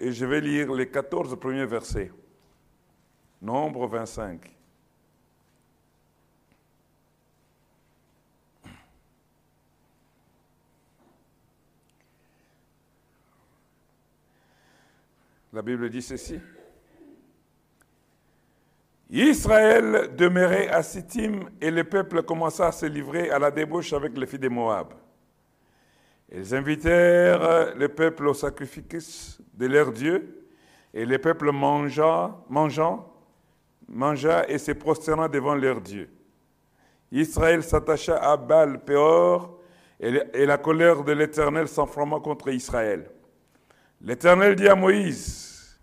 et je vais lire les 14 premiers versets. Nombre 25. La Bible dit ceci. Israël demeurait à Sittim et le peuple commença à se livrer à la débauche avec les filles de Moab. Ils invitèrent le peuple au sacrifice de leur Dieu et le peuple mangea, mangeant, mangea et se prosterna devant leur Dieu. Israël s'attacha à Baal Péor et la colère de l'Éternel s'enflamma contre Israël. L'Éternel dit à Moïse,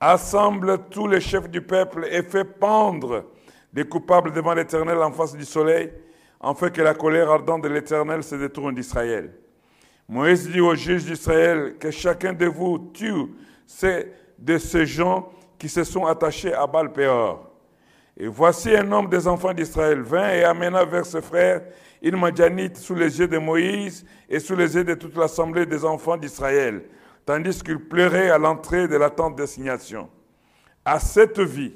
Assemble tous les chefs du peuple et fais pendre des coupables devant l'Éternel en face du soleil, afin que la colère ardente de l'Éternel se détourne d'Israël. Moïse dit aux juges d'Israël que chacun de vous tue ces, de ces gens qui se sont attachés à Baal-Péor. Et voici un homme des enfants d'Israël vint et amena vers ses frères une Madianite sous les yeux de Moïse et sous les yeux de toute l'assemblée des enfants d'Israël, tandis qu'il pleurait à l'entrée de la tente d'assignation. À cette vie,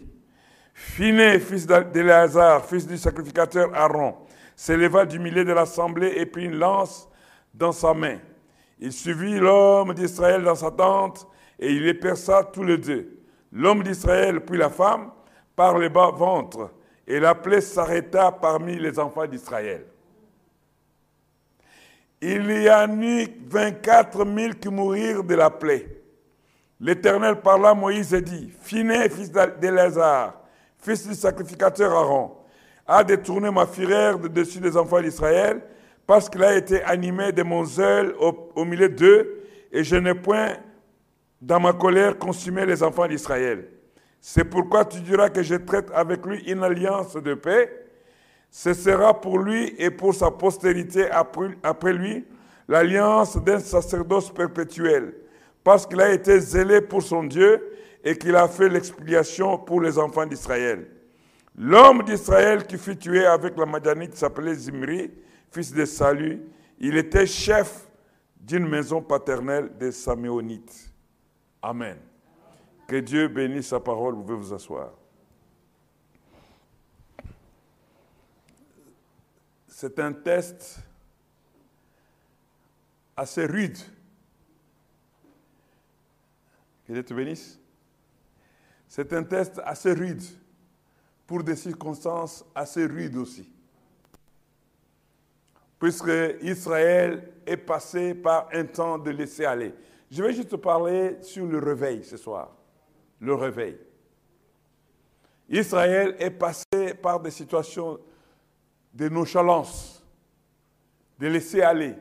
Phiné, fils d'Éléazar, fils du sacrificateur Aaron, s'éleva du milieu de l'assemblée et prit une lance dans sa main. Il suivit l'homme d'Israël dans sa tente et il les perça tous les deux. L'homme d'Israël puis la femme par le bas ventre et la plaie s'arrêta parmi les enfants d'Israël. Il y a eu 24 000 qui mourirent de la plaie. L'Éternel parla à Moïse et dit, Phiné, fils d'Éléazar, fils du sacrificateur Aaron, a détourné ma fureur de dessus des enfants d'Israël parce qu'il a été animé de mon zèle au, milieu d'eux, et je n'ai point, dans ma colère, consumé les enfants d'Israël. C'est pourquoi tu diras que je traite avec lui une alliance de paix. Ce sera pour lui et pour sa postérité après lui l'alliance d'un sacerdoce perpétuel, parce qu'il a été zélé pour son Dieu et qu'il a fait l'expiation pour les enfants d'Israël. L'homme d'Israël qui fut tué avec la Madianite s'appelait Zimri, fils de Salut, il était chef d'une maison paternelle des Saméonites. Amen. Que Dieu bénisse sa parole, vous pouvez vous asseoir. C'est un test assez rude. Que Dieu te bénisse. C'est un test assez rude pour des circonstances assez rudes aussi puisque Israël est passé par un temps de laisser aller. Je vais juste parler sur le réveil ce soir. Le réveil. Israël est passé par des situations de nonchalance, de laisser aller.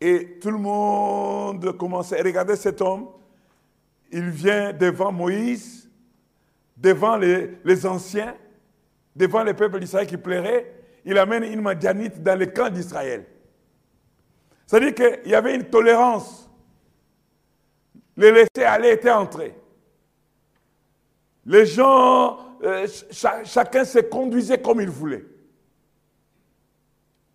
Et tout le monde commençait à regarder cet homme. Il vient devant Moïse, devant les, anciens, devant les peuples d'Israël qui pleuraient il amène une Madianite dans le camp d'Israël. C'est-à-dire qu'il y avait une tolérance. Les laisser aller étaient entrés. Les gens, euh, chacun se conduisait comme il voulait.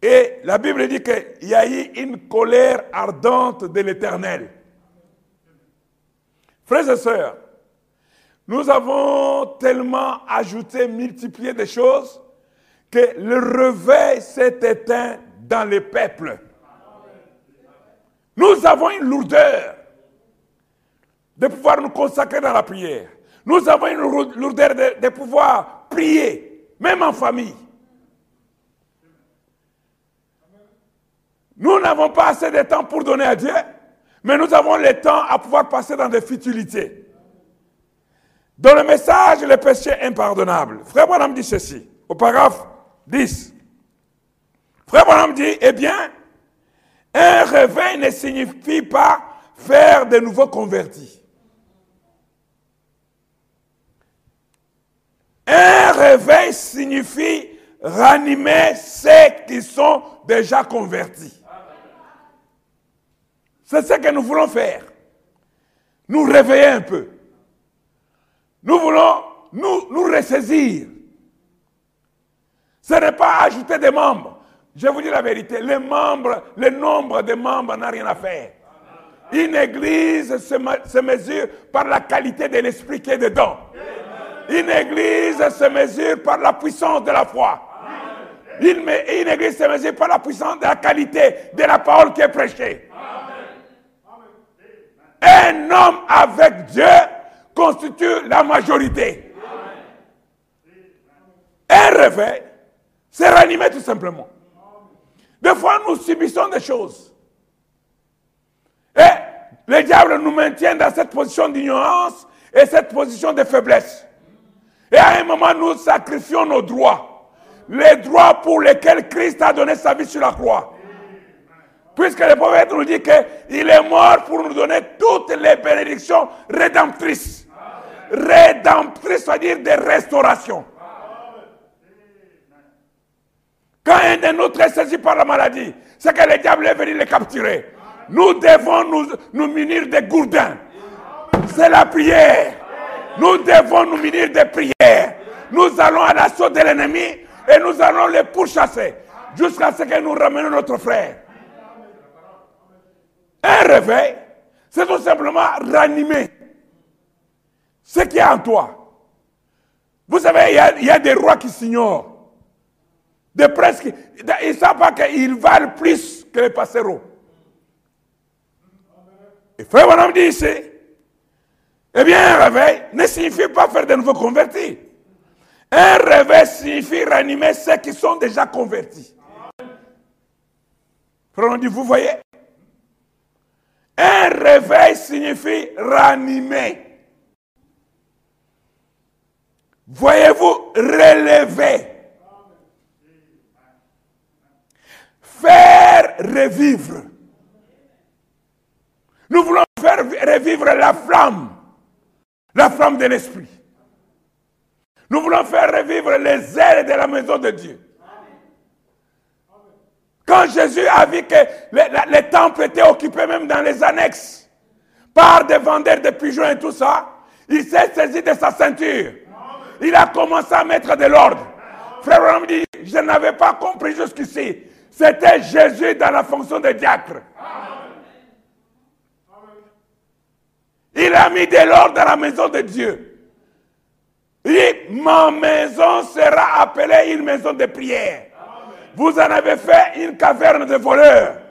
Et la Bible dit qu'il y a eu une colère ardente de l'Éternel. Frères et sœurs, nous avons tellement ajouté, multiplié des choses que le réveil s'est éteint dans les peuples. Nous avons une lourdeur de pouvoir nous consacrer dans la prière. Nous avons une lourdeur de, pouvoir prier, même en famille. Nous n'avons pas assez de temps pour donner à Dieu, mais nous avons le temps à pouvoir passer dans des futilités. Dans le message, le péché impardonnable. Frère Bonhomme dit ceci, au paragraphe 10. Frère Bonhomme dit, eh bien, un réveil ne signifie pas faire de nouveaux convertis. Un réveil signifie ranimer ceux qui sont déjà convertis. C'est ce que nous voulons faire. Nous réveiller un peu. Nous voulons nous, nous ressaisir. Ce n'est pas ajouter des membres. Je vous dis la vérité, les membres, le nombre de membres n'a rien à faire. Une église se, se mesure par la qualité de l'esprit qui est dedans. Une église se mesure par la puissance de la foi. Une, une, église se mesure par la puissance de la qualité de la parole qui est prêchée. Un homme avec Dieu constitue la majorité. Un réveil, c'est ranimer tout simplement. Des fois, nous subissons des choses. Et le diable nous maintient dans cette position d'ignorance et cette position de faiblesse. Et à un moment, nous sacrifions nos droits. Les droits pour lesquels Christ a donné sa vie sur la croix. Puisque le prophète nous dit qu'il est mort pour nous donner toutes les bénédictions rédemptrices. Rédemptrices, c'est-à-dire des restaurations. Quand un de nous est saisi par la maladie, c'est que le diable est venu les capturer. Nous devons nous, munir des gourdins. C'est la prière. Nous devons nous munir des prières. Nous allons à l'assaut de l'ennemi et nous allons les pourchasser jusqu'à ce que nous ramenions notre frère. Un réveil, c'est tout simplement ranimer ce qui est en toi. Vous savez, il y a, des rois qui s'ignorent. Des princes qui. Ils ne savent pas qu'ils valent plus que les passereaux. Et frère homme dit ici, eh bien, un réveil ne signifie pas faire de nouveaux convertis. Un réveil signifie ranimer ceux qui sont déjà convertis. Frère, on dit, vous voyez Un réveil signifie ranimer. Voyez-vous, relever. Faire revivre. Nous voulons faire revivre la flamme, la flamme de l'esprit. Nous voulons faire revivre les ailes de la maison de Dieu. Quand Jésus a vu que les, temples étaient occupés même dans les annexes par des vendeurs de pigeons et tout ça, il s'est saisi de sa ceinture. Il a commencé à mettre de l'ordre. Frère me dit, je n'avais pas compris jusqu'ici. C'était Jésus dans la fonction de diacre. Il a mis de l'ordre dans la maison de Dieu. Il dit, ma maison sera appelée une maison de prière. Vous en avez fait une caverne de voleurs.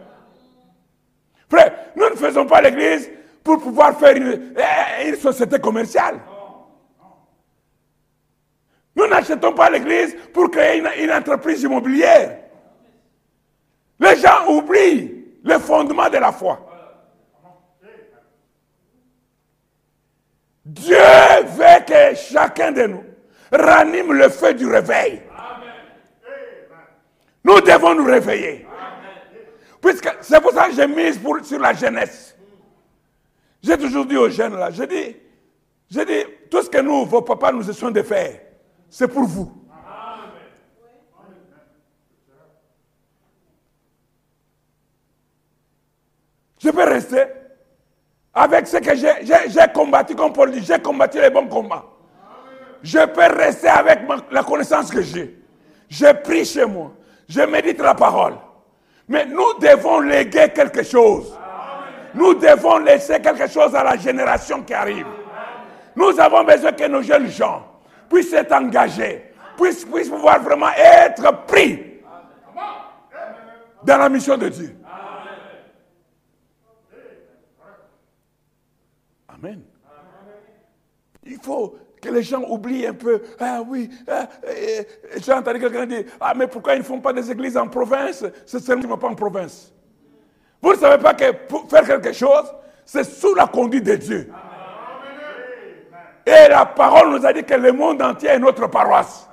Frère, nous ne faisons pas l'église pour pouvoir faire une, eh, société commerciale. Nous n'achetons pas l'église pour créer une, entreprise immobilière. Les gens oublient le fondement de la foi. Dieu veut que chacun de nous ranime le feu du réveil. Nous devons nous réveiller. Puisque c'est pour ça que j'ai mis sur la jeunesse. J'ai toujours dit aux jeunes là, j'ai dit, dit, tout ce que nous, vos papas, nous essayons de faire, c'est pour vous. Je peux rester avec ce que j'ai combattu, comme Paul dit, j'ai combattu les bons combats. Je peux rester avec la connaissance que j'ai. Je prie chez moi. Je médite la parole. Mais nous devons léguer quelque chose. Nous devons laisser quelque chose à la génération qui arrive. Nous avons besoin que nos jeunes gens puissent être engagés, puissent, puissent pouvoir vraiment être pris dans la mission de Dieu. Amen. Il faut que les gens oublient un peu. Ah oui, ah, j'ai entendu quelqu'un dire Ah, mais pourquoi ils ne font pas des églises en province? C'est seulement pas en province. Vous ne savez pas que pour faire quelque chose, c'est sous la conduite de Dieu. Et la parole nous a dit que le monde entier est notre paroisse.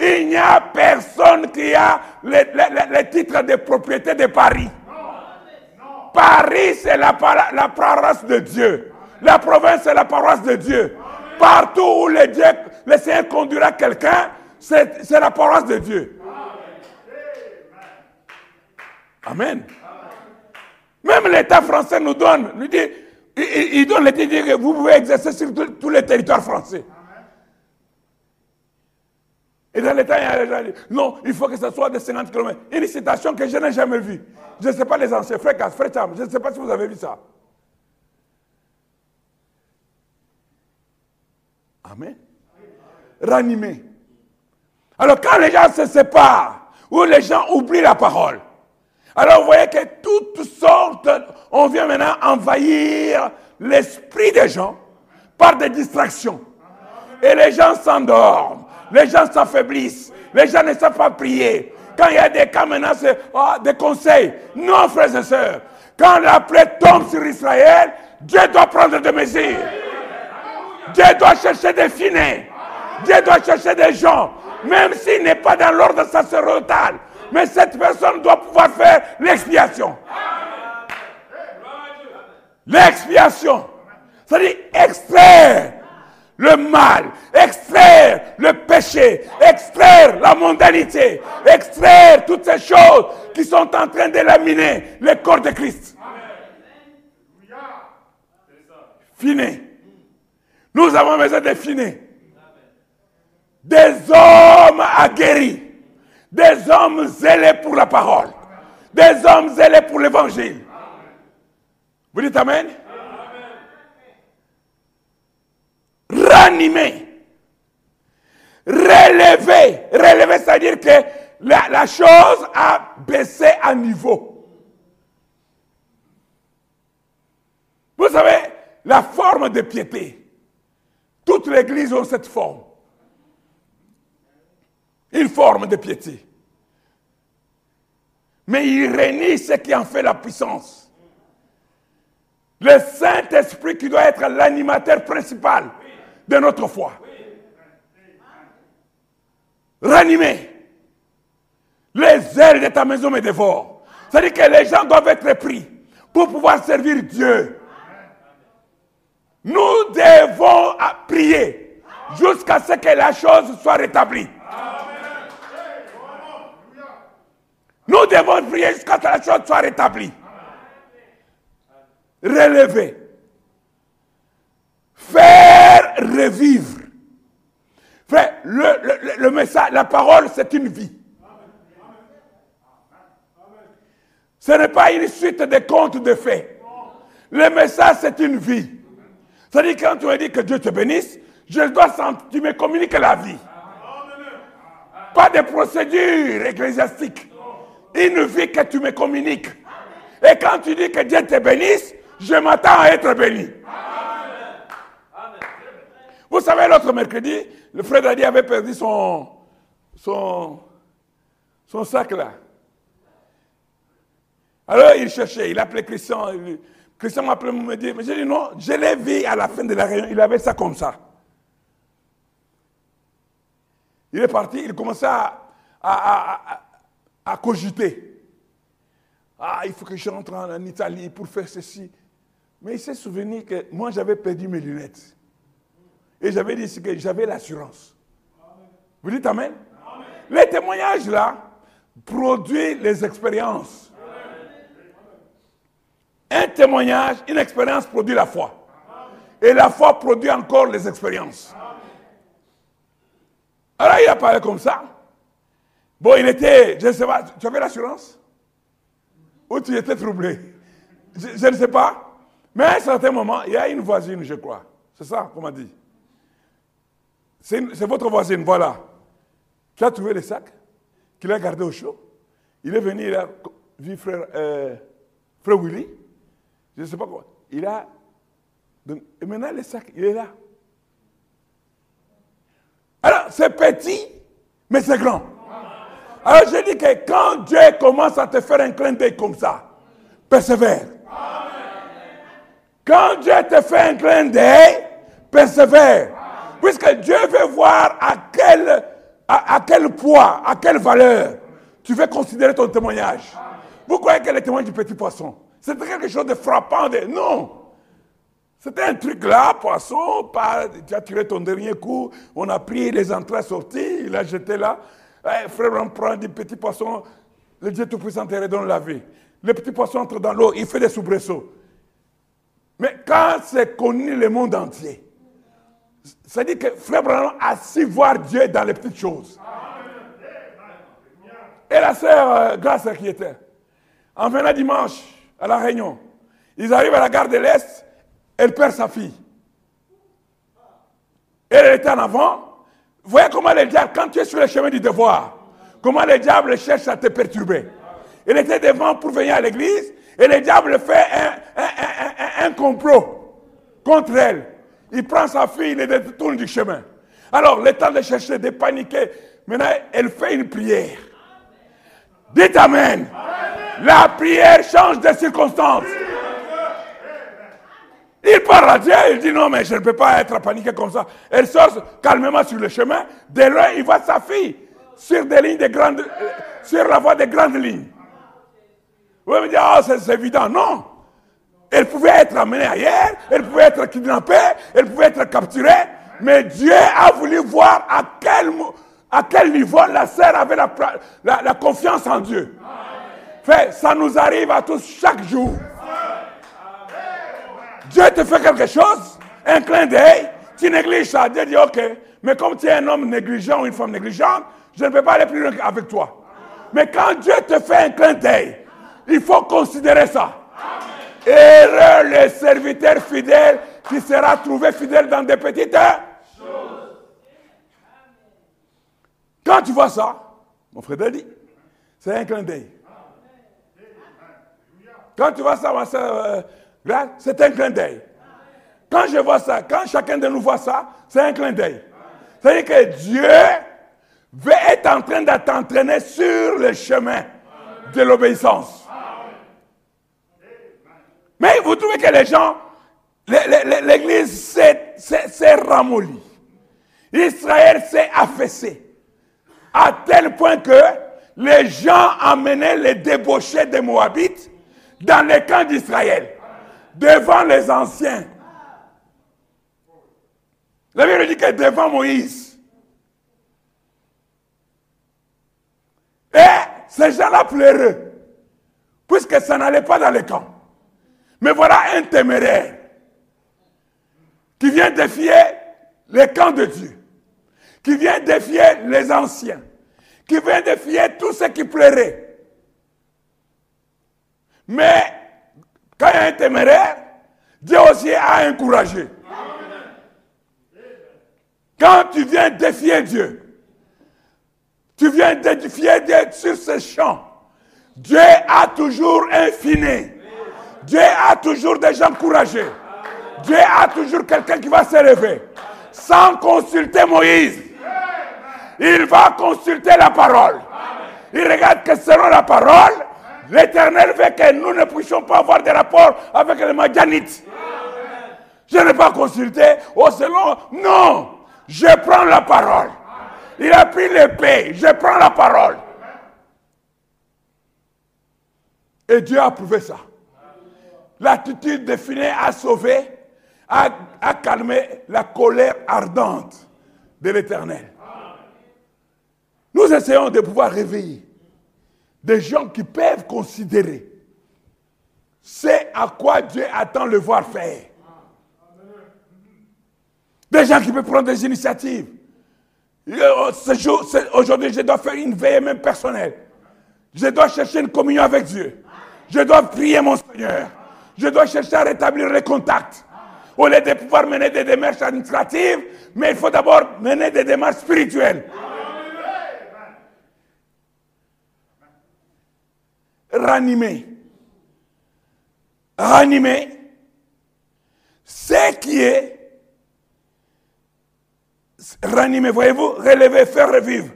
Il n'y a personne qui a les, titres de propriété de Paris. Paris, c'est la, la paroisse de Dieu. La province, c'est la paroisse de Dieu. Partout où le, Seigneur conduira quelqu'un, c'est la paroisse de Dieu. Amen. Même l'État français nous donne, nous dit, il, donne l'État que vous pouvez exercer sur tous les territoires français. Et dans l'État, il y a les gens qui disent, non, il faut que ce soit de 50 km. Une citation que je n'ai jamais vue. Je ne sais pas les anciens, frère frère je ne sais pas si vous avez vu ça. Amen. Ranimer. Alors quand les gens se séparent, ou les gens oublient la parole, alors vous voyez que toutes sortes, on vient maintenant envahir l'esprit des gens par des distractions. Et les gens s'endorment, les gens s'affaiblissent, les gens ne savent pas prier. Quand il y a des cas maintenant, c'est oh, des conseils. Non, frères et sœurs, quand la plaie tombe sur Israël, Dieu doit prendre des mesures. Dieu doit chercher des finés. Dieu doit chercher des gens, même s'il n'est pas dans l'ordre sacerdotal. Mais cette personne doit pouvoir faire l'expiation. L'expiation. C'est-à-dire extraire le mal, extraire le péché, extraire la mondanité, extraire toutes ces choses qui sont en train de le corps de Christ. Fini. Nous avons besoin de finir. Des hommes aguerris, des hommes zélés pour la parole, des hommes zélés pour l'évangile. Vous dites Amen? Ranimer. Relever. Relever, c'est-à-dire que la, la, chose a baissé à niveau. Vous savez, la forme de piété. Églises ont cette forme. Une forme de piété. Mais il réunit ce qui en fait la puissance. Le Saint-Esprit qui doit être l'animateur principal de notre foi. Ranimer. Les ailes de ta maison me dévorent. C'est-à-dire que les gens doivent être pris pour pouvoir servir Dieu. Nous devons prier jusqu'à ce que la chose soit rétablie. Nous devons prier jusqu'à ce que la chose soit rétablie. Relever. Faire revivre. Le, la parole, c'est une vie. Ce n'est pas une suite de contes de faits. Le message, c'est une vie. C'est-à-dire, quand tu me dis que Dieu te bénisse, je dois sentir, tu me communiques la vie. Pas de procédure ecclésiastique. Une vie que tu me communiques. Et quand tu dis que Dieu te bénisse, je m'attends à être béni. Vous savez, l'autre mercredi, le frère Dadi avait perdu son, son sac là. Alors il cherchait, il appelait Christian. Christian m'a appelé, me dit, mais j'ai dit non, je l'ai vu à la fin de la réunion, il avait ça comme ça. Il est parti, il commençait à, à, à, à cogiter. Ah, il faut que je rentre en, en Italie pour faire ceci. Mais il s'est souvenu que moi, j'avais perdu mes lunettes. Et j'avais dit que j'avais l'assurance. Vous dites Amen? Amen. Les témoignages là produisent les expériences. Un témoignage, une expérience produit la foi. Et la foi produit encore les expériences. Alors il a parlé comme ça. Bon, il était, je ne sais pas, tu avais l'assurance? Ou tu étais troublé? Je, ne sais pas. Mais à un certain moment, il y a une voisine, je crois. C'est ça qu'on m'a dit. C'est votre voisine, voilà. Tu as trouvé le sac qu'il a gardé au chaud? Il est venu, il a vu frère, euh, frère Willy. Je ne sais pas quoi. Il a. Donc, et maintenant, le sac, il est là. Alors, c'est petit, mais c'est grand. Alors, je dis que quand Dieu commence à te faire un clin d'œil comme ça, persévère. Quand Dieu te fait un clin d'œil, persévère. Puisque Dieu veut voir à quel, à, à quel poids, à quelle valeur tu veux considérer ton témoignage. Vous croyez que le témoignage du petit poisson, c'était quelque chose de frappant. De... Non. C'était un truc là, poisson, pas, tu as tiré ton dernier coup, on a pris les entrées sorties, il a jeté là. Eh, frère, on prend des petits poissons, le Dieu Tout-Puissant te redonne la vie. Le petit poisson entre dans l'eau, il fait des soubresauts. Mais quand c'est connu le monde entier, ça dit que Frère Branham a su voir Dieu dans les petites choses. Et la sœur euh, Grâce qui était, en venant dimanche à la Réunion, ils arrivent à la gare de l'Est, elle perd sa fille. Elle était en avant. Voyez comment le diable, quand tu es sur le chemin du devoir, comment le diable cherche à te perturber. Elle était devant pour venir à l'église et le diable fait un, complot contre elle. Il prend sa fille, il le détourne du chemin. Alors, le temps de chercher, de paniquer, maintenant, elle fait une prière. Dites Amen. La prière change de circonstances. Il parle à Dieu, il dit non, mais je ne peux pas être paniqué comme ça. Elle sort calmement sur le chemin. De loin, il voit sa fille sur des lignes de grandes, sur la voie des grandes lignes. Vous me dire, oh, c'est évident. Non. Elle pouvait être amenée ailleurs, elle pouvait être kidnappée, elle pouvait être capturée. Mais Dieu a voulu voir à quel, à quel niveau la sœur avait la, la, confiance en Dieu. Fait, ça nous arrive à tous chaque jour. Dieu te fait quelque chose, un clin d'œil, tu négliges ça. Dieu dit, ok, mais comme tu es un homme négligent ou une femme négligente, je ne peux pas aller plus loin avec toi. Mais quand Dieu te fait un clin d'œil, il faut considérer ça. Heureux le serviteur fidèle qui sera trouvé fidèle dans des petites choses. Quand tu vois ça, mon frère dit, c'est un clin d'œil. Quand tu vois ça, euh, c'est un clin d'œil. Quand je vois ça, quand chacun de nous voit ça, c'est un clin d'œil. C'est-à-dire que Dieu être en train de t'entraîner sur le chemin de l'obéissance. Mais vous trouvez que les gens, l'Église s'est ramollie. Israël s'est affaissé. À tel point que les gens amenaient les débauchés des Moabites dans les camps d'Israël, devant les anciens. La Bible dit que devant Moïse. Et ces gens-là pleuraient, puisque ça n'allait pas dans les camps. Mais voilà un téméraire qui vient défier les camps de Dieu, qui vient défier les anciens, qui vient défier tous ceux qui pleuraient. Mais quand il y a un téméraire, Dieu aussi a encouragé. Quand tu viens défier Dieu, tu viens défier Dieu sur ce champ, Dieu a toujours un finet. Dieu a toujours des gens courageux. Dieu a toujours quelqu'un qui va se lever. Sans consulter Moïse. Il va consulter la parole. Il regarde que selon la parole, l'Éternel veut que nous ne puissions pas avoir de rapport avec les Madianites. Je n'ai pas consulté. Oh, selon. Non. Je prends la parole. Il a pris l'épée. Je prends la parole. Et Dieu a approuvé ça. L'attitude de Finet a sauvé, a, calmé la colère ardente de l'Éternel. Nous essayons de pouvoir réveiller des gens qui peuvent considérer c'est à quoi Dieu attend le voir faire. Des gens qui peuvent prendre des initiatives. Aujourd'hui, je dois faire une veille même personnelle. Je dois chercher une communion avec Dieu. Je dois prier mon Seigneur je dois chercher à rétablir les contacts. Au lieu de pouvoir mener des démarches administratives, mais il faut d'abord mener des démarches spirituelles. Ranimer. Ranimer. Ce qui est ranimer, voyez-vous, relever, faire revivre.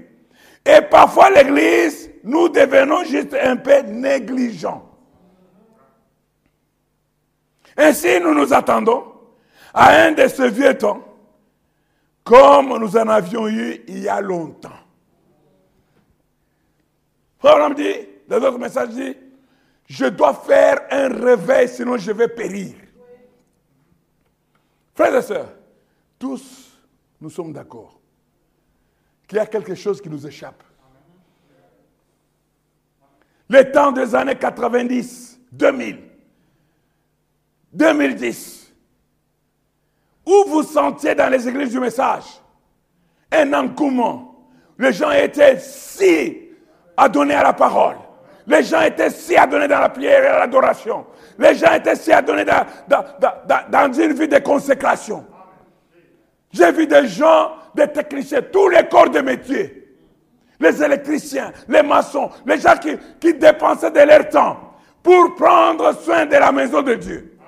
Et parfois l'Église, nous devenons juste un peu négligents. Ainsi, nous nous attendons à un de ces vieux temps, comme nous en avions eu il y a longtemps. Frère dit, dans d'autres messages, dit, je dois faire un réveil, sinon je vais périr. Frères et sœurs, tous, nous sommes d'accord qu'il y a quelque chose qui nous échappe. Les temps des années 90, 2000, 2010, où vous sentiez dans les églises du message un engouement. Les gens étaient si adonnés à la parole. Les gens étaient si adonnés dans la prière et l'adoration. Les gens étaient si adonnés dans, dans, une vie de consécration. J'ai vu des gens, des techniciens, tous les corps de métier. Les électriciens, les maçons, les gens qui dépensaient de leur temps pour prendre soin de la maison de Dieu.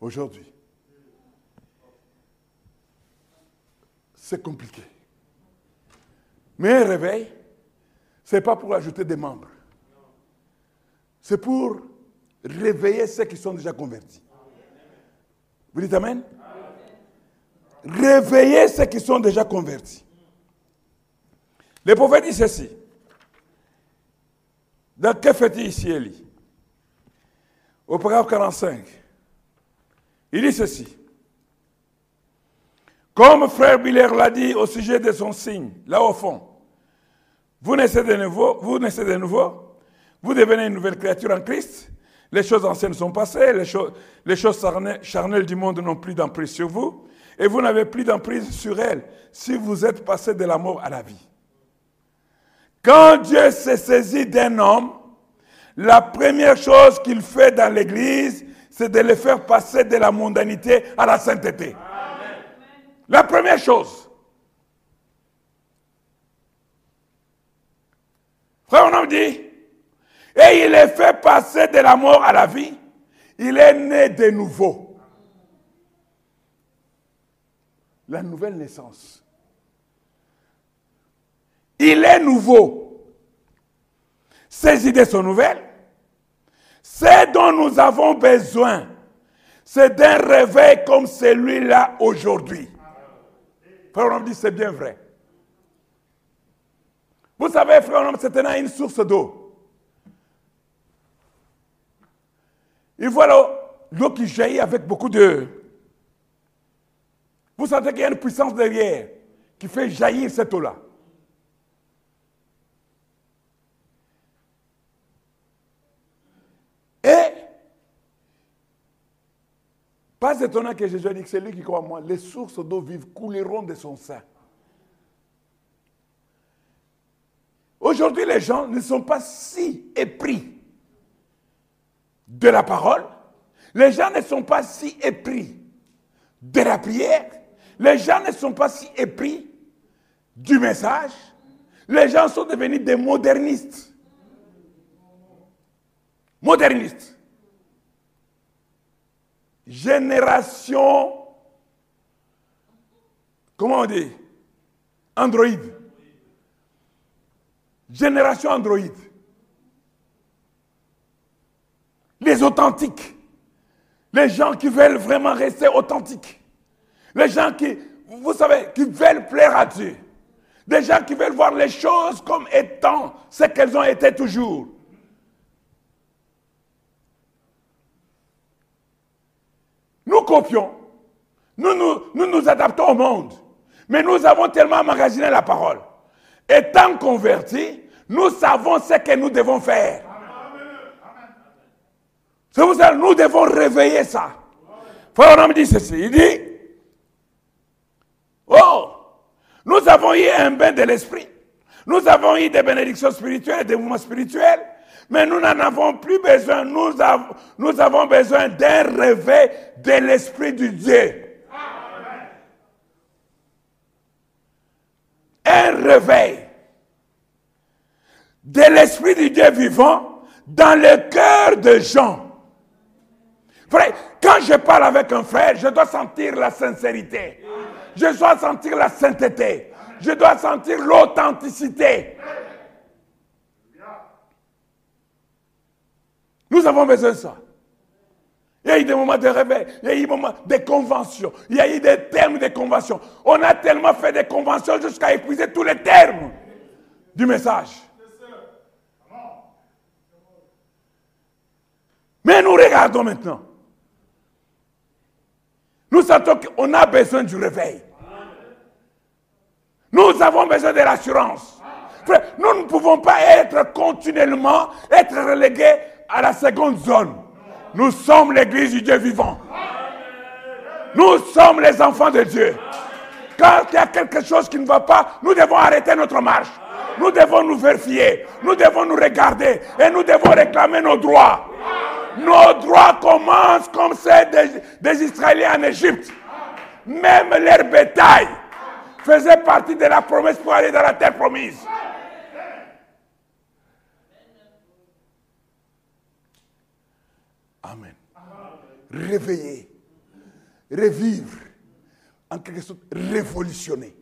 Aujourd'hui, c'est compliqué. Mais un réveil, ce n'est pas pour ajouter des membres. C'est pour réveiller ceux qui sont déjà convertis. Vous dites Amen? Réveiller ceux qui sont déjà convertis. Le prophète dit ceci. Dans que fait-il ici, Élie? Au paragraphe 45. Il dit ceci. Comme frère Biller l'a dit au sujet de son signe, là au fond, vous naissez de nouveau, vous naissez de nouveau, vous devenez une nouvelle créature en Christ, les choses anciennes sont passées, les choses, les choses charnelles du monde n'ont plus d'emprise sur vous, et vous n'avez plus d'emprise sur elles si vous êtes passé de la mort à la vie. Quand Dieu s'est saisi d'un homme, la première chose qu'il fait dans l'Église, c'est de le faire passer de la mondanité à la sainteté. La première chose. Frère, on dit, et il est fait passer de la mort à la vie. Il est né de nouveau. La nouvelle naissance. Il est nouveau. Ces idées sont nouvelles. Ce dont nous avons besoin, c'est d'un réveil comme celui-là aujourd'hui. Frère, on dit c'est bien vrai. Vous savez, frère, c'est une source d'eau. Il voit l'eau qui jaillit avec beaucoup de... Vous sentez qu'il y a une puissance derrière qui fait jaillir cette eau-là. Et, pas étonnant que Jésus dit que c'est lui qui croit en moi, les sources d'eau vive couleront de son sein. Aujourd'hui, les gens ne sont pas si épris de la parole. Les gens ne sont pas si épris de la prière. Les gens ne sont pas si épris du message. Les gens sont devenus des modernistes. Modernistes. Génération, comment on dit Android. Génération Android. Les authentiques. Les gens qui veulent vraiment rester authentiques. Les gens qui, vous savez, qui veulent plaire à Dieu. Des gens qui veulent voir les choses comme étant ce qu'elles ont été toujours. Nous copions. Nous nous, nous nous adaptons au monde. Mais nous avons tellement emmagasiné la parole étant convertis, nous savons ce que nous devons faire. Nous devons réveiller ça. Frère, dit ceci. Il dit, oh, nous avons eu un bain de l'esprit. Nous avons eu des bénédictions spirituelles, des mouvements spirituels, mais nous n'en avons plus besoin. Nous avons, nous avons besoin d'un réveil de l'esprit du Dieu. Un réveil de l'Esprit du Dieu vivant dans le cœur des gens. Frère, quand je parle avec un frère, je dois sentir la sincérité. Je dois sentir la sainteté. Je dois sentir l'authenticité. Nous avons besoin de ça. Il y a eu des moments de réveil, il y a eu des moments de conventions, il y a eu des termes de conventions. On a tellement fait des conventions jusqu'à épuiser tous les termes du message. Mais nous regardons maintenant. Nous sentons qu'on a besoin du réveil. Nous avons besoin de l'assurance. Nous ne pouvons pas être continuellement, être relégués à la seconde zone. Nous sommes l'église du Dieu vivant. Nous sommes les enfants de Dieu. Quand il y a quelque chose qui ne va pas, nous devons arrêter notre marche. Nous devons nous vérifier. Nous devons nous regarder. Et nous devons réclamer nos droits. Nos droits commencent comme ceux des, des Israéliens en Égypte. Même leur bétail faisait partie de la promesse pour aller dans la terre promise. Amen. Réveiller, revivre, en quelque sorte révolutionner.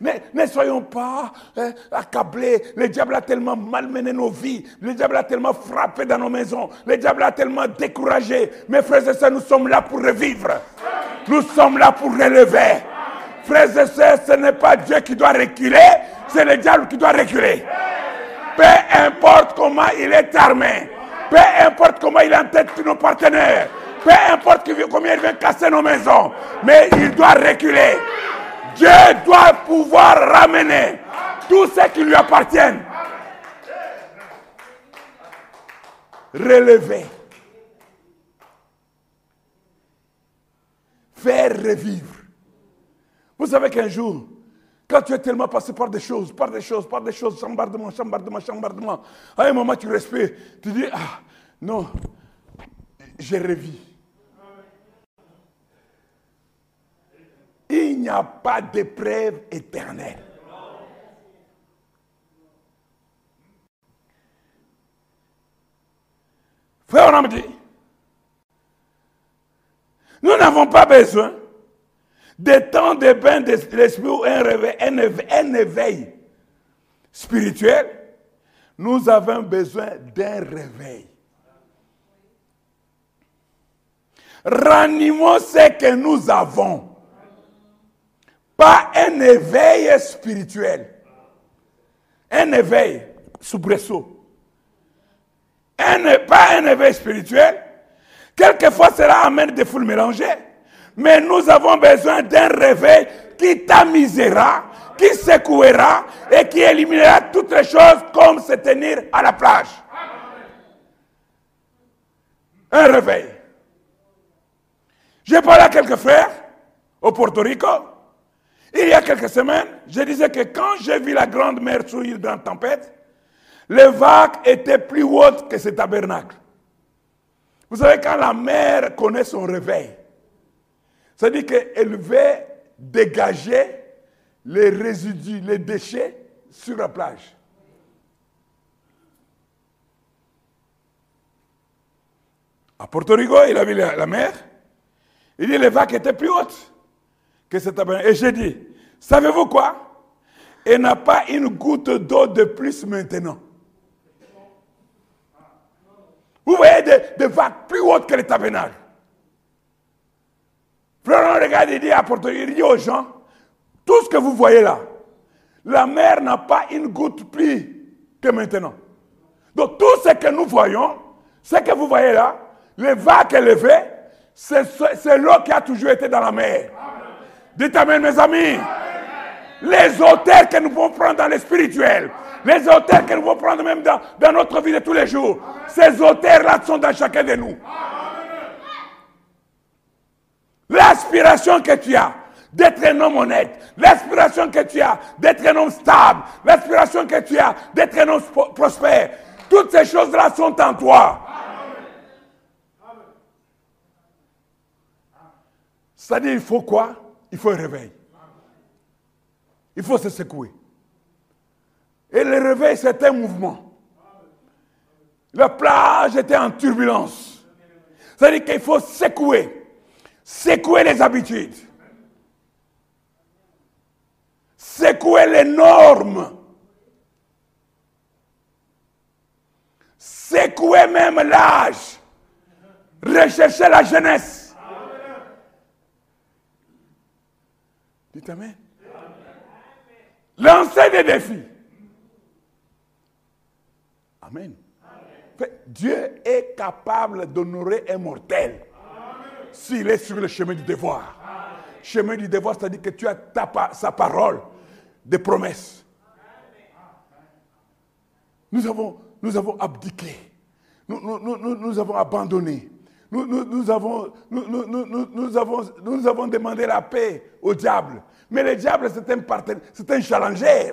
Mais ne soyons pas hein, accablés. Le diable a tellement malmené nos vies. Le diable a tellement frappé dans nos maisons. Le diable a tellement découragé. Mes frères et sœurs, nous sommes là pour revivre. Nous sommes là pour relever. Frères et sœurs, ce n'est pas Dieu qui doit reculer, c'est le diable qui doit reculer. Peu importe comment il est armé, peu importe comment il est en tête de nos partenaires, peu importe combien il vient casser nos maisons, mais il doit reculer. Dieu doit pouvoir ramener tout ce qui lui appartient. Relever. Faire revivre. Vous savez qu'un jour, quand tu es tellement passé par des choses, par des choses, par des choses, chambardement, chambardement, chambardement, à un moment tu respires, tu dis, ah, non, j'ai revis. Il n'y a pas d'épreuve éternelle. Frère, dit, nous n'avons pas besoin de temps de bain de l'esprit ou un réveil, un éveil spirituel. Nous avons besoin d'un réveil. Ranimons ce que nous avons. Pas un éveil spirituel. Un éveil soubresaut. Un, pas un éveil spirituel. Quelquefois, cela amène des foules mélangées. Mais nous avons besoin d'un réveil qui tamisera, qui secouera et qui éliminera toutes les choses comme se tenir à la plage. Un réveil. J'ai parlé à quelques frères au Porto Rico. Il y a quelques semaines, je disais que quand j'ai vu la grande mer sous une grande tempête, les vagues étaient plus hautes que ce tabernacle. Vous savez, quand la mer connaît son réveil, dit qu'elle veut dégager les résidus, les déchets sur la plage. À Porto Rico, il a vu la, mer. Il dit les vagues étaient plus hautes que ce tabernacle. Et j'ai dit, savez-vous quoi? Elle n'a pas une goutte d'eau de plus maintenant. Vous voyez des, vagues plus hautes que les tabernacle. Frère, regarde, il dit à Porto il dit aux gens, tout ce que vous voyez là, la mer n'a pas une goutte plus que maintenant. Donc tout ce que nous voyons, ce que vous voyez là, les vagues élevées, c'est l'eau qui a toujours été dans la mer. Dites Amen, mes amis. Les hôtels que nous pouvons prendre dans le spirituel, les hôtels que nous pouvons prendre même dans, dans notre vie de tous les jours, ces hôtels-là sont dans chacun de nous. L'aspiration que tu as d'être un homme honnête, l'aspiration que tu as d'être un homme stable, l'aspiration que tu as d'être un homme prospère, toutes ces choses-là sont en toi. C'est-à-dire, il faut quoi? Il faut un réveil. Il faut se secouer. Et le réveil, c'est un mouvement. La plage était en turbulence. C'est-à-dire qu'il faut secouer secouer les habitudes, secouer les normes, secouer même l'âge, rechercher la jeunesse. Dites Amen. Lancer des défis. Amen. Dieu est capable d'honorer un mortel s'il est sur le chemin du devoir. Chemin du devoir, c'est-à-dire que tu as sa parole de promesses. Nous avons, abdiqué. Nous, avons abandonné. Nous avons demandé la paix au diable. Mais le diable, c'est un partenaire, c'est un challenger.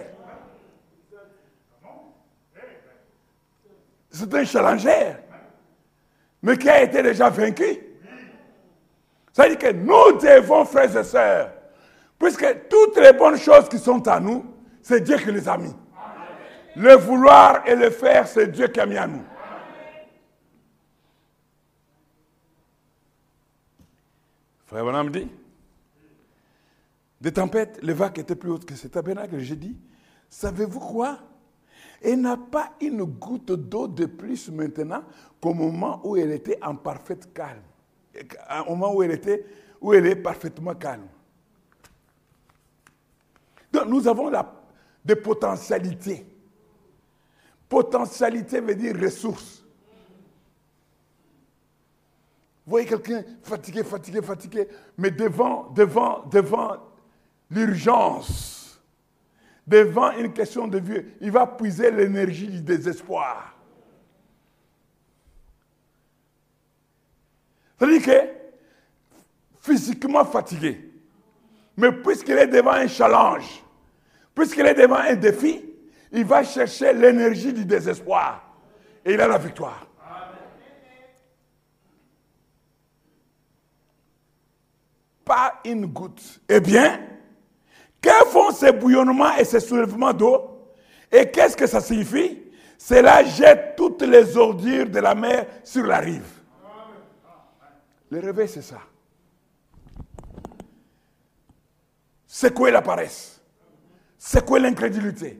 c'est un challenger, mais qui a été déjà vaincu? Ça veut dire que nous devons, frères et sœurs, puisque toutes les bonnes choses qui sont à nous, c'est Dieu qui les a mis. Le vouloir et le faire, c'est Dieu qui a mis à nous. Frère Bonhomme dit, des tempêtes, les vagues étaient plus hautes que ce tabernacle. J'ai dit, savez-vous quoi? Elle n'a pas une goutte d'eau de plus maintenant qu'au moment où elle était en parfait calme. Au moment où elle, était, où elle est parfaitement calme. Donc nous avons la, des potentialités. Potentialité veut dire ressources. Vous voyez quelqu'un fatigué, fatigué, fatigué, mais devant, devant, devant l'urgence, devant une question de vie, il va puiser l'énergie du désespoir. C'est-à-dire que physiquement fatigué, mais puisqu'il est devant un challenge, puisqu'il est devant un défi, il va chercher l'énergie du désespoir et il a la victoire. Pas une goutte. Eh bien, que font ces bouillonnements et ces soulèvements d'eau? Et qu'est-ce que ça signifie? Cela jette toutes les ordures de la mer sur la rive. Le réveil, c'est ça. Quoi la paresse quoi l'incrédulité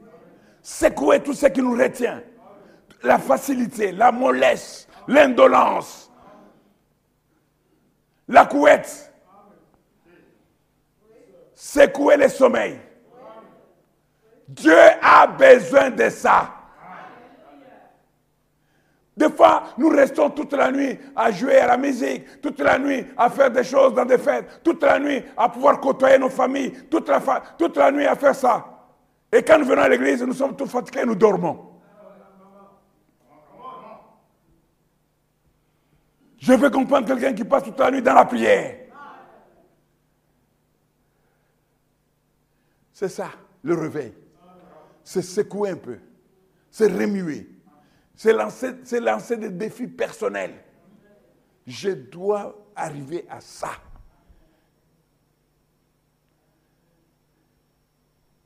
quoi tout ce qui nous retient La facilité, la mollesse, l'indolence, la couette, secouer le sommeil. Dieu a besoin de ça. Des fois, nous restons toute la nuit à jouer à la musique, toute la nuit à faire des choses dans des fêtes, toute la nuit à pouvoir côtoyer nos familles, toute la, toute la nuit à faire ça. Et quand nous venons à l'église, nous sommes tous fatigués, nous dormons. Je veux comprendre quelqu'un qui passe toute la nuit dans la prière. C'est ça, le réveil. C'est secouer un peu. C'est remuer. C'est lancer, des défis personnels. Je dois arriver à ça.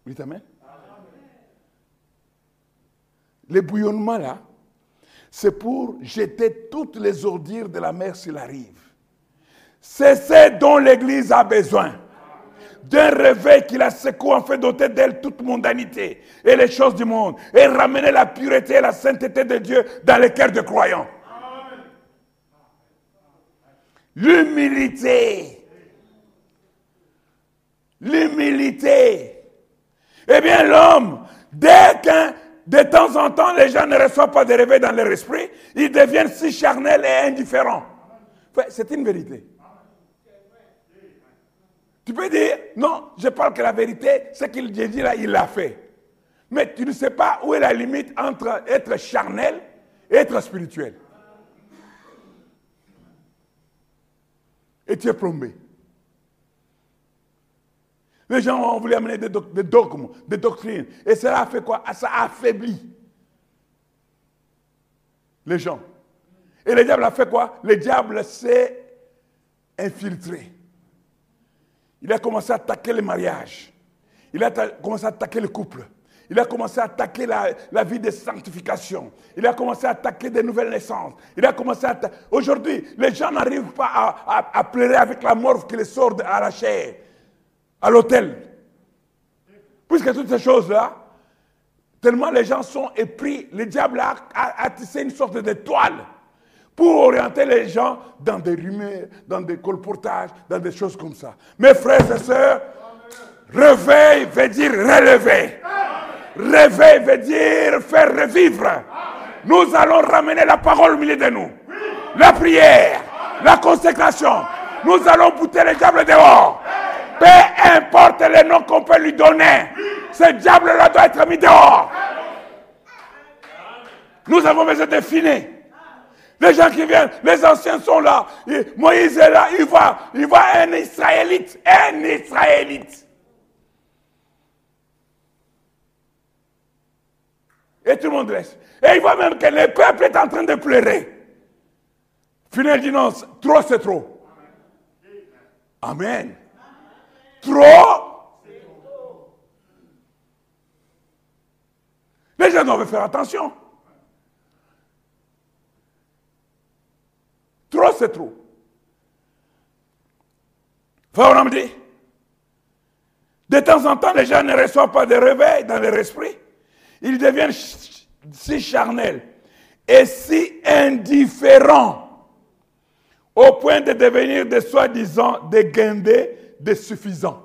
Oui, amen. Les bouillonnements là, c'est pour jeter toutes les ordures de la mer sur la rive. C'est ce dont l'Église a besoin d'un réveil qui la secoue en fait doter d'elle toute mondanité et les choses du monde et ramener la pureté et la sainteté de Dieu dans les cœurs de croyants. L'humilité. L'humilité. Eh bien, l'homme, dès qu'un de temps en temps, les gens ne reçoivent pas de réveil dans leur esprit, ils deviennent si charnels et indifférents. C'est une vérité. Tu peux dire, non, je parle que la vérité, ce qu'il dit là, il l'a fait. Mais tu ne sais pas où est la limite entre être charnel et être spirituel. Et tu es plombé. Les gens ont voulu amener des, dogmes, des doctrines. Et cela a fait quoi? Ça a affaibli les gens. Et le diable a fait quoi? Le diable s'est infiltré. Il a commencé à attaquer le mariage. Il a commencé à attaquer le couple. Il a commencé à attaquer la, vie de sanctification. Il a commencé à attaquer des nouvelles naissances. Il a commencé à Aujourd'hui, les gens n'arrivent pas à, pleurer avec la morve qui les sort à la à l'hôtel. Puisque toutes ces choses-là, tellement les gens sont épris, le diable a, a, tissé une sorte de toile pour orienter les gens dans des rumeurs, dans des colportages, dans des choses comme ça. Mes frères et sœurs, réveil veut dire relever. Réveil veut dire faire revivre. Nous allons ramener la parole au milieu de nous. La prière, la consécration. Nous allons bouter le diable dehors. Peu importe les noms qu'on peut lui donner, ce diable-là doit être mis dehors. Nous avons besoin de finir. Les gens qui viennent, les anciens sont là. Moïse est là, il voit, il voit un Israélite, un Israélite. Et tout le monde laisse. Et il voit même que le peuple est en train de pleurer. Il dit non, trop c'est trop. Amen. Trop. Les gens doivent faire attention. Trop, c'est trop. Dit, de temps en temps, les gens ne reçoivent pas de réveil dans leur esprit. Ils deviennent si charnels et si indifférents au point de devenir des soi-disant des guindés des suffisants.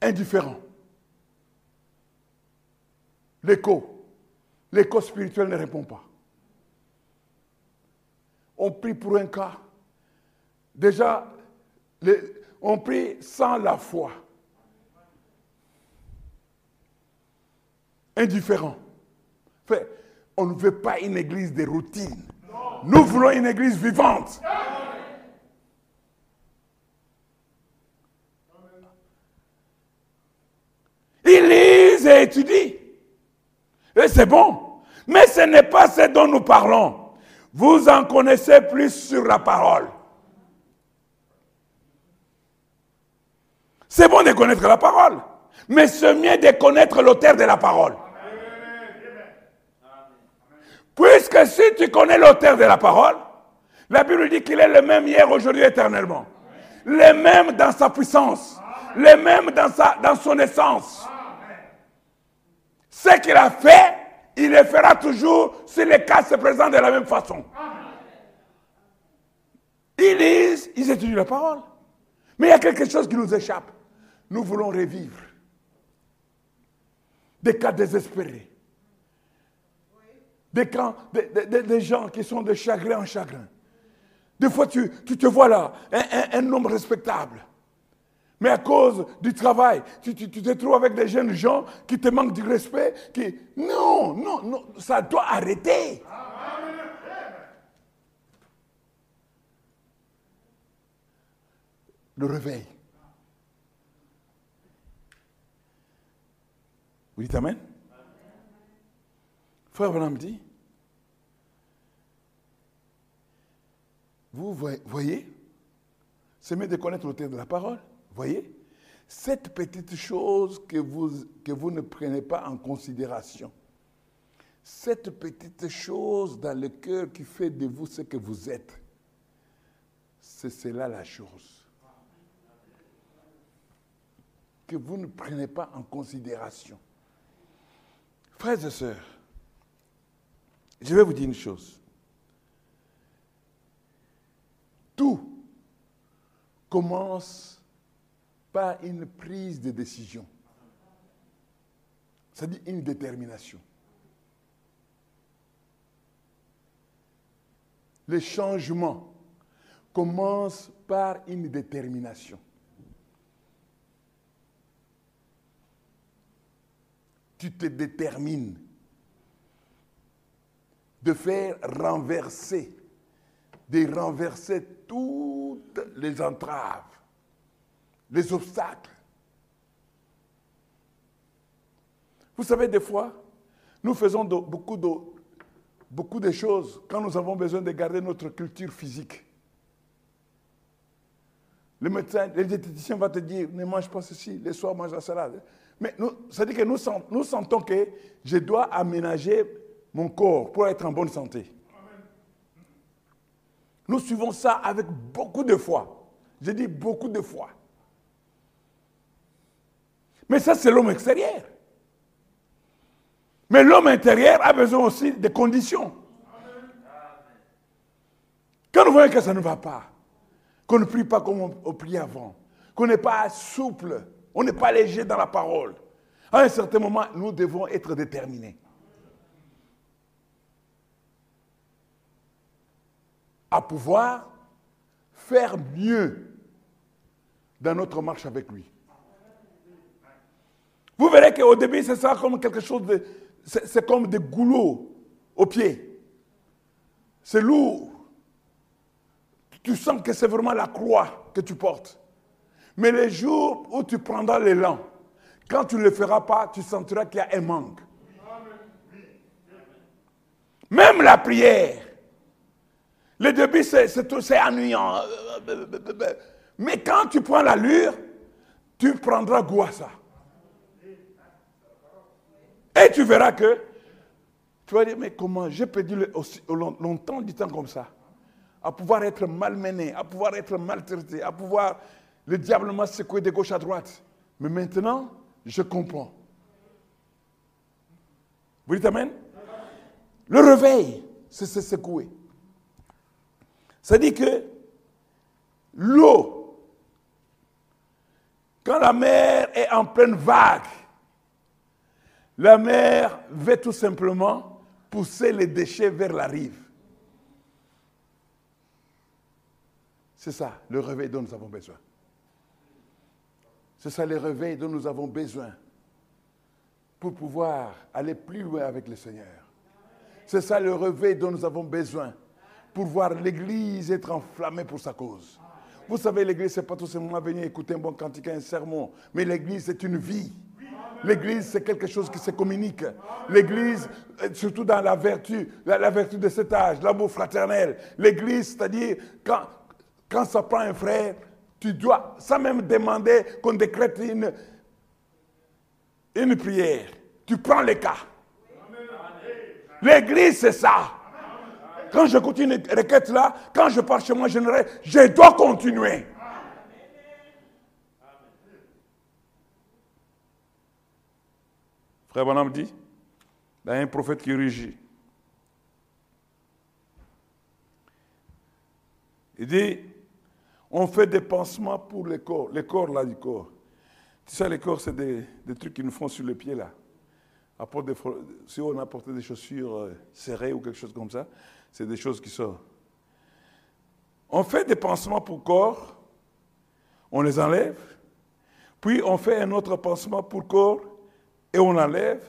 Indifférents. L'écho. L'écho spirituel ne répond pas. On prie pour un cas. Déjà, on prie sans la foi. Indifférent. On ne veut pas une église de routine. Nous voulons une église vivante. Ils lisent et étudient. Et c'est bon. Mais ce n'est pas ce dont nous parlons. Vous en connaissez plus sur la parole. C'est bon de connaître la parole. Mais c'est mieux de connaître l'auteur de la parole. Puisque si tu connais l'auteur de la parole, la Bible dit qu'il est le même hier, aujourd'hui, éternellement. Le même dans sa puissance. Le même dans, sa, dans son essence. Ce qu'il a fait, il le fera toujours si les cas se présentent de la même façon. Ils lisent, ils étudient la parole. Mais il y a quelque chose qui nous échappe. Nous voulons revivre des cas désespérés. Des, cas, des, gens qui sont de chagrin en chagrin. Des fois, tu, te vois là, un homme respectable. Mais à cause du travail, tu, te trouves avec des jeunes gens qui te manquent du respect, qui... Non, non, non, ça doit arrêter. Le réveil. Vous dites Amen? Frère Branham dit, vous voyez, c'est mieux de connaître l'auteur de la parole. Voyez? Cette petite chose que vous, que vous ne prenez pas en considération, cette petite chose dans le cœur qui fait de vous ce que vous êtes, c'est cela la chose. Que vous ne prenez pas en considération. Frères et sœurs, je vais vous dire une chose. Tout commence pas une prise de décision. C'est-à-dire une détermination. Le changement commence par une détermination. Tu te détermines de faire renverser, de renverser toutes les entraves les obstacles. Vous savez, des fois, nous faisons beaucoup, de, choses quand nous avons besoin de garder notre culture physique. Le médecin, le diététicien va te dire, ne mange pas ceci, le soir mange la salade. Mais nous, ça dit que nous, nous sentons que je dois aménager mon corps pour être en bonne santé. Nous suivons ça avec beaucoup de foi. Je dis beaucoup de foi. Mais ça, c'est l'homme extérieur. Mais l'homme intérieur a besoin aussi de conditions. Quand nous voyons que ça ne va pas, qu'on ne prie pas comme on, priait avant, qu'on n'est pas souple, on n'est pas léger dans la parole, à un certain moment, nous devons être déterminés. À pouvoir faire mieux dans notre marche avec lui. Vous verrez qu'au début, c'est ça comme quelque chose de. C'est comme des goulots aux pieds. C'est lourd. Tu sens que c'est vraiment la croix que tu portes. Mais les jours où tu prendras l'élan, quand tu ne le feras pas, tu sentiras qu'il y a un manque. Même la prière. Le début, c'est ennuyant. Mais quand tu prends l'allure, tu prendras goût à ça. Et tu verras que tu vas dire, mais comment j'ai perdu aussi, longtemps du temps comme ça, à pouvoir être malmené, à pouvoir être maltraité, à pouvoir le diable m'a secoué de gauche à droite. Mais maintenant, je comprends. Vous dites Amen? Le réveil, c'est se secouer. Ça dit que l'eau, quand la mer est en pleine vague, la mer veut tout simplement pousser les déchets vers la rive. C'est ça, le réveil dont nous avons besoin. C'est ça le réveil dont nous avons besoin pour pouvoir aller plus loin avec le Seigneur. C'est ça le réveil dont nous avons besoin pour voir l'Église être enflammée pour sa cause. Vous savez, l'Église, ce n'est pas tout simplement venir écouter un bon cantique, un sermon, mais l'Église, c'est une vie. L'église, c'est quelque chose qui se communique. L'église, euh, surtout dans la vertu, la, vertu de cet âge, l'amour fraternel. L'église, c'est-à-dire, quand, quand ça prend un frère, tu dois, sans même demander qu'on décrète une, une prière, tu prends les cas. L'église, c'est ça. Quand je continue une requête là, quand je pars chez moi, je, je dois continuer. Frère Bonhomme dit, il y a un prophète qui rugit. Il dit, on fait des pansements pour les corps, les corps là du corps. Tu sais, les corps, c'est des, trucs qui nous font sur les pieds là. si on a porté des chaussures euh, serrées ou quelque chose comme ça, c'est des choses qui sortent. On fait des pansements pour corps, on les enlève, puis on fait un autre pansement pour corps, et on enlève,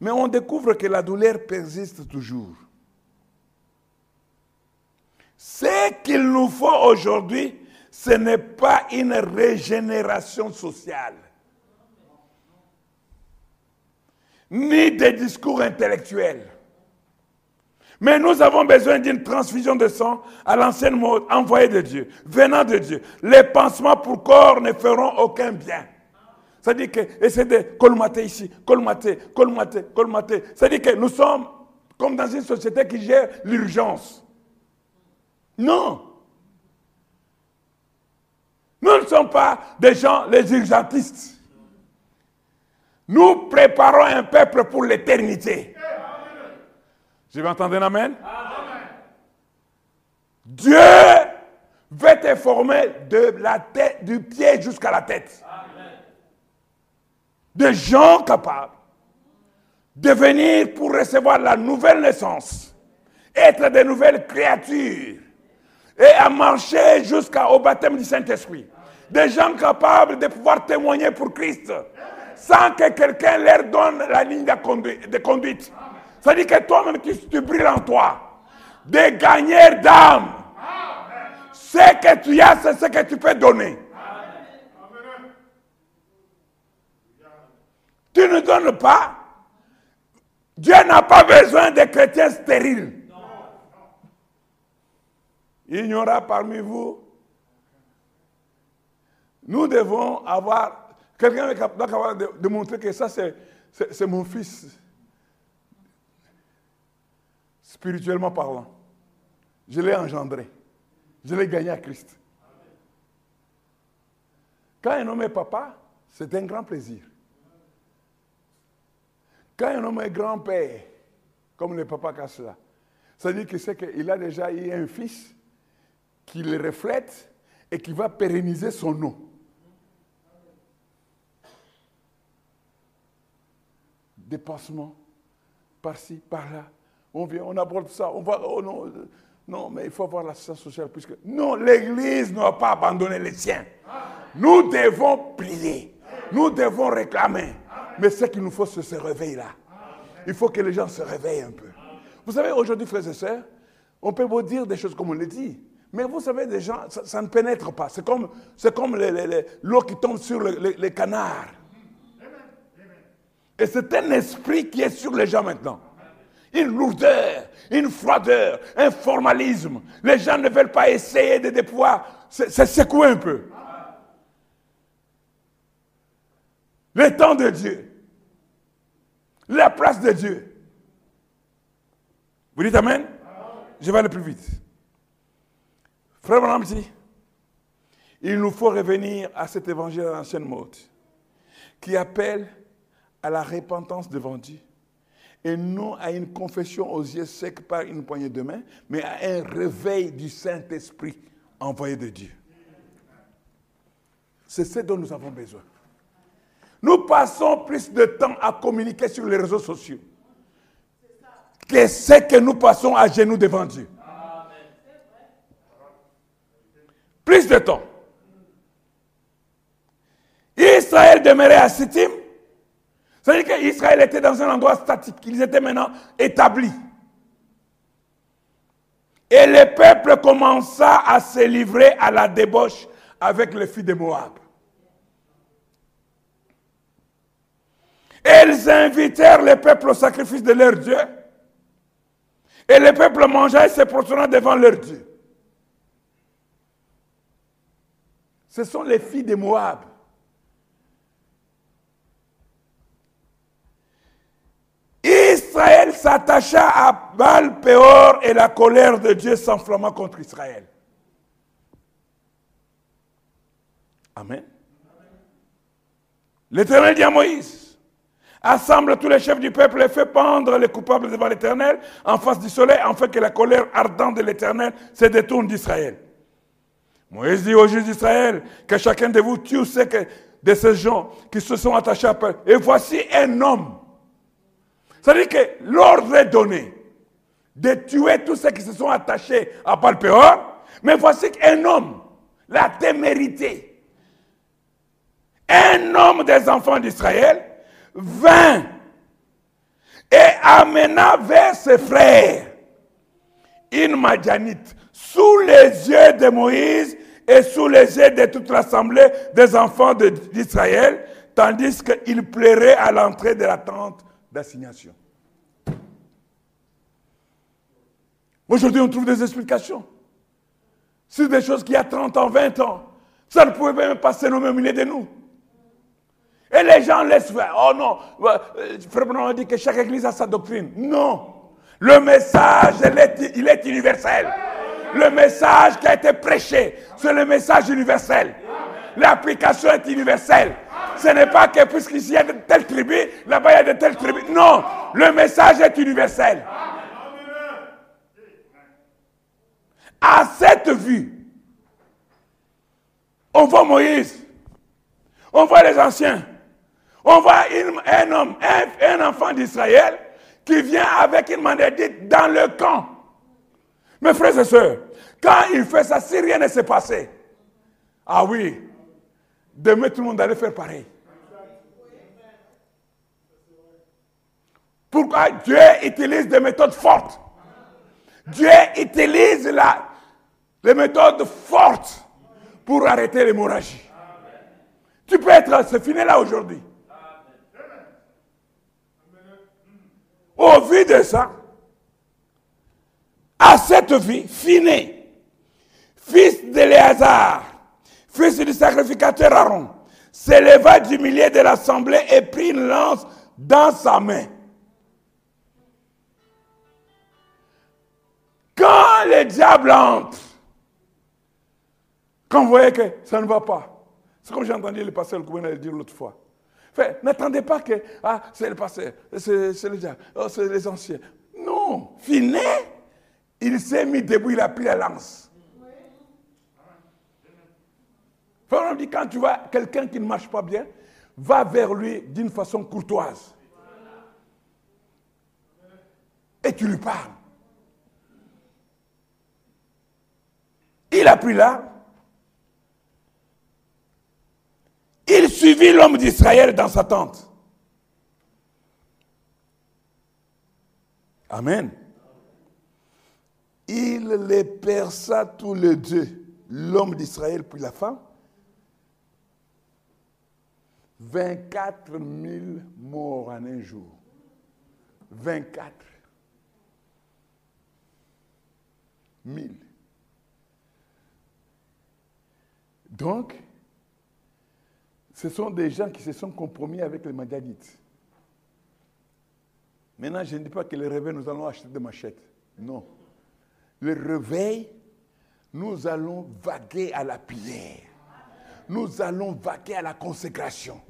mais on découvre que la douleur persiste toujours. Ce qu'il nous faut aujourd'hui, ce n'est pas une régénération sociale, ni des discours intellectuels. Mais nous avons besoin d'une transfusion de sang à l'ancienne mode, envoyée de Dieu, venant de Dieu. Les pansements pour corps ne feront aucun bien. C'est-à-dire que, essayer de colmater ici, colmater, colmater, colmater. C'est-à-dire que nous sommes comme dans une société qui gère l'urgence. Non. Nous ne sommes pas des gens, les urgentistes. Nous préparons un peuple pour l'éternité. Je vais entendre un amen? Dieu veut te former de la tête, du pied jusqu'à la tête des gens capables de venir pour recevoir la nouvelle naissance, être des nouvelles créatures et à marcher jusqu'au baptême du Saint-Esprit. Des gens capables de pouvoir témoigner pour Christ sans que quelqu'un leur donne la ligne de conduite. Ça dit que toi-même, tu, tu brilles en toi. Des gagneurs d'âme. Ce que tu as, c'est ce que tu peux donner. Tu ne donnes pas, Dieu n'a pas besoin de chrétiens stériles. Il y aura parmi vous. Nous devons avoir. Quelqu'un doit capable de, de, montrer que ça, c'est mon fils. Spirituellement parlant. Je l'ai engendré. Je l'ai gagné à Christ. Quand un homme est papa, c'est un grand plaisir. Quand un homme est grand-père, comme le papa Kassela, ça veut dire que qu'il a déjà eu un fils qui le reflète et qui va pérenniser son nom. Dépassement, par-ci, par-là. On vient, on aborde ça, on va, oh non, non, mais il faut avoir l'assistance sociale puisque, non, l'Église n'a pas abandonné les siens. Nous devons prier, nous devons réclamer. Mais ce qu'il nous faut, c'est ce réveil-là. Il faut que les gens se réveillent un peu. Vous savez, aujourd'hui, frères et sœurs, on peut vous dire des choses comme on le dit. Mais vous savez, des gens, ça, ne pénètre pas. C'est comme, c'est comme l'eau qui tombe sur les canards. Et c'est un esprit qui est sur les gens maintenant. Une lourdeur, une froideur, un formalisme. Les gens ne veulent pas essayer de, pouvoir se secouer un peu. Le temps de Dieu. La place de Dieu. Vous dites Amen? Je vais aller plus vite. Frère Branham il nous faut revenir à cet évangile de l'ancienne mode qui appelle à la repentance devant Dieu et non à une confession aux yeux secs par une poignée de main, mais à un réveil du Saint-Esprit envoyé de Dieu. C'est ce dont nous avons besoin. Nous passons plus de temps à communiquer sur les réseaux sociaux que ce que nous passons à genoux devant Dieu. Plus de temps. Israël demeurait à Sittim. C'est-à-dire qu'Israël était dans un endroit statique. Ils étaient maintenant établis. Et le peuple commença à se livrer à la débauche avec les filles de Moab. Ils invitèrent le peuple au sacrifice de leur Dieu. Et le peuple mangea et se prostrant devant leur Dieu. Ce sont les filles de Moab. Israël s'attacha à Baal-Péor et la colère de Dieu s'enflamma contre Israël. Amen. L'Éternel dit à Moïse, assemble tous les chefs du peuple et fais pendre les coupables devant l'Éternel en face du soleil, afin que la colère ardente de l'Éternel se détourne d'Israël. Moïse dit aux juges d'Israël que chacun de vous tue ce que de ces gens qui se sont attachés à Peuple. Et voici un homme. C'est-à-dire que l'ordre est donné de tuer tous ceux qui se sont attachés à Palpéor. Mais voici un homme, la témérité. Un homme des enfants d'Israël vint et amena vers ses frères une Madianite sous les yeux de Moïse et sous les yeux de toute l'assemblée des enfants d'Israël, tandis qu'il plairait à l'entrée de la tente d'assignation. Aujourd'hui, on trouve des explications sur des choses qui y a 30 ans, 20 ans, ça ne pouvait même pas se nommer au milieu de nous. Et les gens laissent faire. Oh non, euh, Frère Bruno dit que chaque église a sa doctrine. Non. Le message, il est universel. Le message qui a été prêché, c'est le message universel. L'application est universelle. Ce n'est pas que puisqu'ici il y a de telles tribus, là-bas il y a de telles tribus. Non, le message est universel. À cette vue, on voit Moïse, on voit les anciens, on voit un homme, un, enfant d'Israël qui vient avec une manédite dans le camp. Mes frères et sœurs, quand il fait ça, si rien ne s'est passé, ah oui, demain tout le monde allait faire pareil. Pourquoi Dieu utilise des méthodes fortes? Dieu utilise la, les méthodes fortes pour arrêter l'hémorragie. Tu peux être, c'est fini là aujourd'hui. Au vu de ça, à cette vie, Finé, fils d'Éléazar, fils du sacrificateur Aaron, s'éleva du milieu de l'assemblée et prit une lance dans sa main. Quand le diable entre, quand vous voyez que ça ne va pas, c'est comme j'ai entendu le pasteur le gouverneur dire l'autre fois. N'attendez pas que ah, c'est le pasteur, c'est le oh, c'est les anciens. Non, fini, il s'est mis debout, il a pris la lance. On quand tu vois quelqu'un qui ne marche pas bien, va vers lui d'une façon courtoise. Et tu lui parles. Il a pris là. Il suivit l'homme d'Israël dans sa tente. Amen. Il les perça tous les deux, l'homme d'Israël puis la femme, 24 000 morts en un jour. 24 000. Donc, ce sont des gens qui se sont compromis avec les Madianites. Maintenant, je ne dis pas que le réveil, nous allons acheter des machettes. Non. Le réveil, nous allons vaguer à la prière. Nous allons vaguer à la consécration.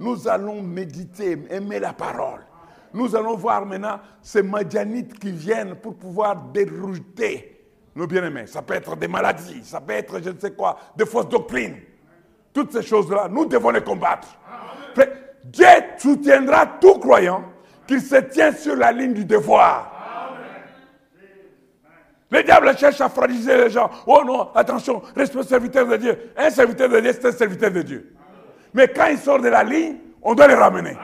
Nous allons méditer, aimer la parole. Nous allons voir maintenant ces Madianites qui viennent pour pouvoir dérouter nos bien-aimés. Ça peut être des maladies, ça peut être je ne sais quoi, des fausses doctrines. Toutes ces choses-là, nous devons les combattre. Dieu soutiendra tout croyant qu'il se tient sur la ligne du devoir. Le diable cherche à fragiliser les gens. Oh non, attention, reste serviteur de Dieu. Un serviteur de Dieu, c'est un serviteur de Dieu. Mais quand il sort de la ligne, on doit les ramener.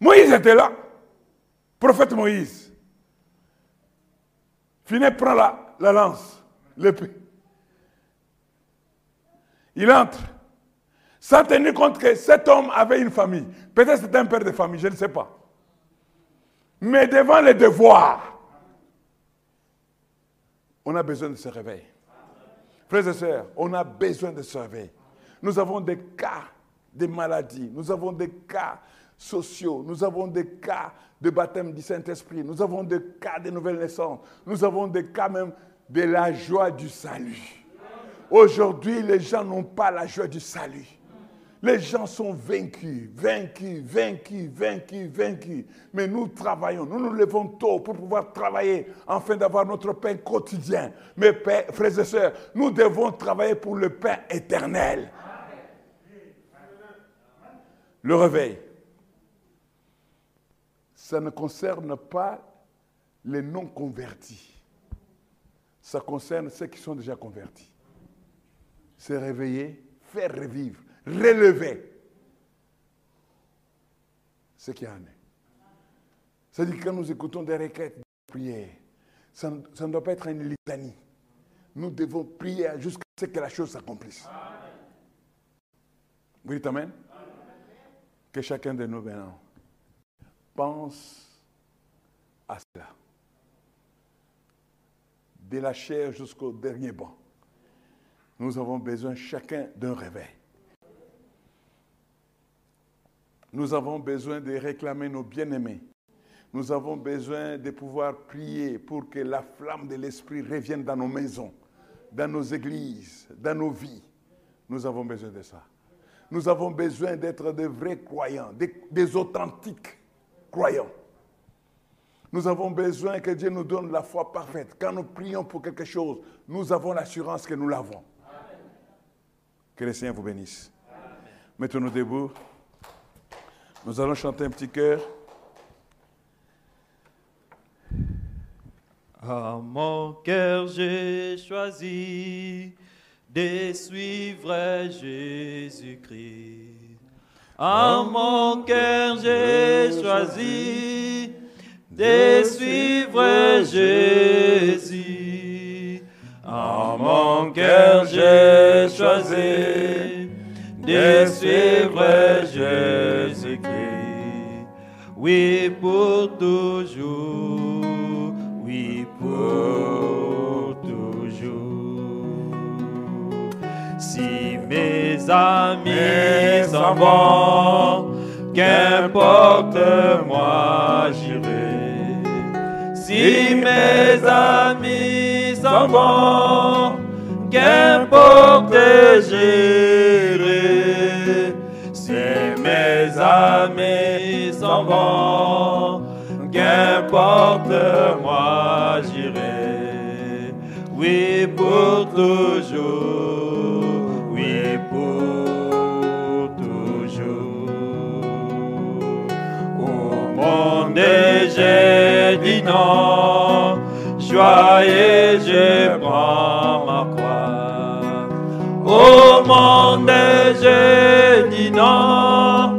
Moïse était là. Prophète Moïse. Finet prend la, la lance, l'épée. Il entre. Sans tenir compte que cet homme avait une famille. Peut-être c'était un père de famille, je ne sais pas. Mais devant les devoirs, on a besoin de se réveiller. Frères et sœurs, on a besoin de se réveiller. Nous avons des cas de maladies, nous avons des cas sociaux, nous avons des cas de baptême du Saint-Esprit, nous avons des cas de nouvelles naissances, nous avons des cas même de la joie du salut. Aujourd'hui, les gens n'ont pas la joie du salut. Les gens sont vaincus, vaincus, vaincus, vaincus, vaincus. Mais nous travaillons, nous nous levons tôt pour pouvoir travailler afin d'avoir notre pain quotidien. Mais frères et sœurs, nous devons travailler pour le pain éternel. Le réveil ça ne concerne pas les non convertis. Ça concerne ceux qui sont déjà convertis. Se réveiller, faire revivre, relever ce qui en est. C'est-à-dire que quand nous écoutons des requêtes de prière, ça, ne doit pas être une litanie. Nous devons prier jusqu'à ce que la chose s'accomplisse. Oui, amen? Que chacun de nous maintenant pense à cela. De la chair jusqu'au dernier banc. Nous avons besoin chacun d'un réveil. Nous avons besoin de réclamer nos bien-aimés. Nous avons besoin de pouvoir prier pour que la flamme de l'Esprit revienne dans nos maisons, dans nos églises, dans nos vies. Nous avons besoin de ça. Nous avons besoin d'être de vrais croyants, des, authentiques croyants. Nous avons besoin que Dieu nous donne la foi parfaite. Quand nous prions pour quelque chose, nous avons l'assurance que nous l'avons. Que le Seigneur vous bénisse. Mettons-nous debout. Nous allons chanter un petit cœur. À mon cœur, j'ai choisi de suivre Jésus-Christ. À mon cœur, j'ai choisi de suivre Jésus. À mon cœur, j'ai choisi de suivre Jésus-Christ. Oui, pour toujours. Oui, pour mes amis s'en vont, qu'importe moi j'irai. Si mes amis s'en vont, qu'importe j'irai. Si mes amis s'en vont, qu'importe moi j'irai. Oui, pour toujours. j'ai dit non, joyeux je prends ma croix. Au monde j'ai dit non,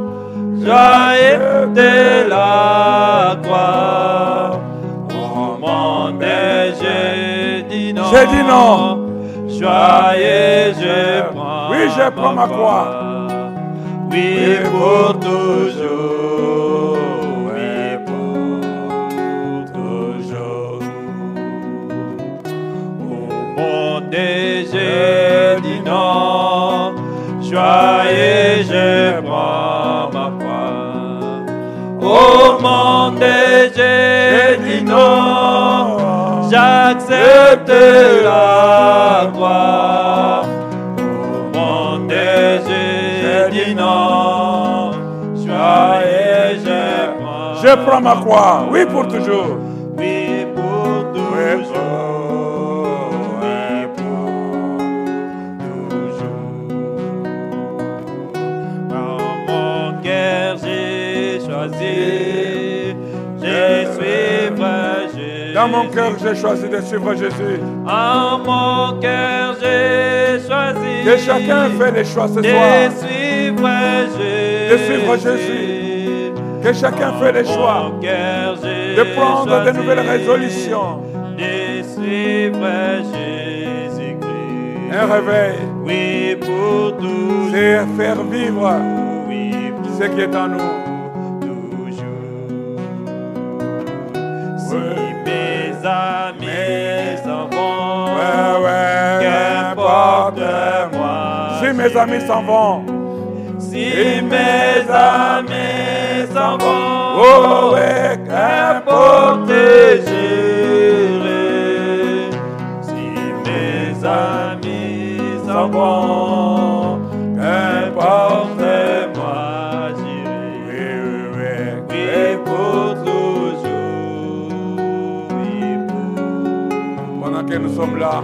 joyeux de la croix. Au monde j'ai dit non, j'ai dit non, joyeux je prends. Oui, je prends ma croix. Oui, pour toujours. J'accepte la croix. Au monde, dit non. Joyeux, je. Je prends ma croix. Oui, pour toujours. Mon cœur, j'ai choisi de suivre Jésus. En mon cœur, j'ai choisi. Que chacun fait les choix ce de soir. suivre Jésus. De suivre Jésus. Que chacun fait les choix cœur, de prendre de nouvelles résolutions. De suivre Jésus-Christ. Un réveil, Oui, pour c'est faire vivre Oui, ce qui est en nous. Si mes amis s'en vont, Si mes amis s'en vont, oh ouais, qu'importe j'irai. Si mes amis s'en vont, qu'importe moi j'irai. Oui, oui, oui. Oui, pour toujours. Oui, pour Pendant que nous sommes là,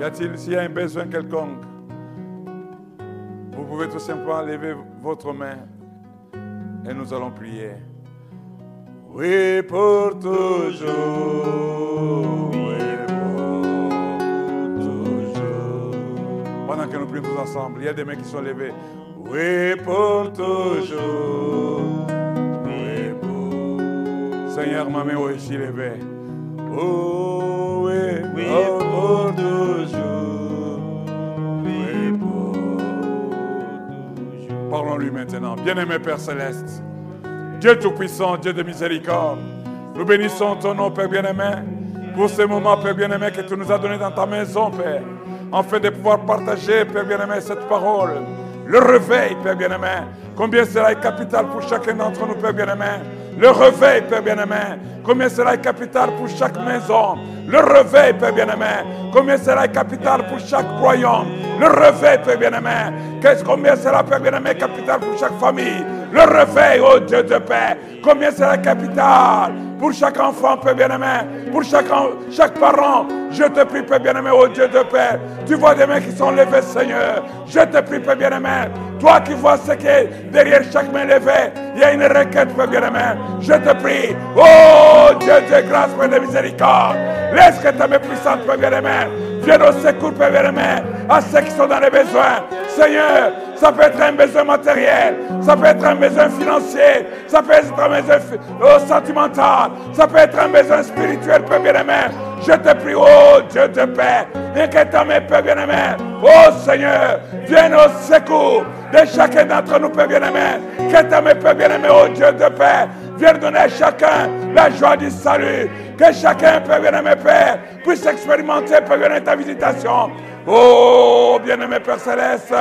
y a-t-il, s'il y a un besoin quelconque, pouvez tout simplement lever votre main et nous allons prier. Oui, pour toujours. Oui, pour toujours. Pendant que nous prions tous ensemble, il y a des mains qui sont levées. Oui, pour toujours. Oui, pour Seigneur, ma main est aussi levée. Oh, oui, Oui, oh, pour toujours. Maintenant. Bien-aimé Père Céleste, Dieu Tout-Puissant, Dieu de miséricorde, nous bénissons ton nom, Père bien-aimé, pour ce moment, Père bien-aimé, que tu nous as donné dans ta maison, Père, afin de pouvoir partager, Père bien-aimé, cette parole. Le réveil, Père bien-aimé, combien cela est capital pour chacun d'entre nous, Père bien-aimé. Le réveil, Père bien-aimé, combien cela est capital pour chaque maison? Le réveil, Père bien-aimé, combien cela est capital pour chaque royaume? Le réveil, Père bien-aimé, combien cela, Père bien-aimé, capital pour chaque famille? Le réveil, oh Dieu de paix, combien cela est capital pour chaque enfant, Père bien-aimé, pour chaque, en- chaque parent. Je te prie, Père bien-aimé, oh Dieu de paix. Tu vois des mains qui sont levées, Seigneur. Je te prie, Père bien-aimé. Toi qui vois ce qui est derrière chaque main levée, il y a une requête, Père bien-aimé. Je te prie, oh Dieu de grâce, Père de miséricorde. Laisse que ta main puissante, Père bien-aimé, vienne au secours, Père bien-aimé, à ceux qui sont dans les besoins. Seigneur, ça peut être un besoin matériel, ça peut être un besoin financier, ça peut être un besoin oh, sentimental, ça peut être un besoin spirituel, Père bien-aimé. Je te prie, oh Dieu de paix, ta main, Père bien-aimé, oh Seigneur, vienne au secours de chacun d'entre nous, Père bien-aimé. Que ta main, Père bien-aimé, oh Dieu de paix, vienne donner à chacun la joie du salut. Que chacun, Père bien-aimé, Père, puisse expérimenter, Père bien-aimé, ta visitation. Oh, bien-aimé Père Céleste,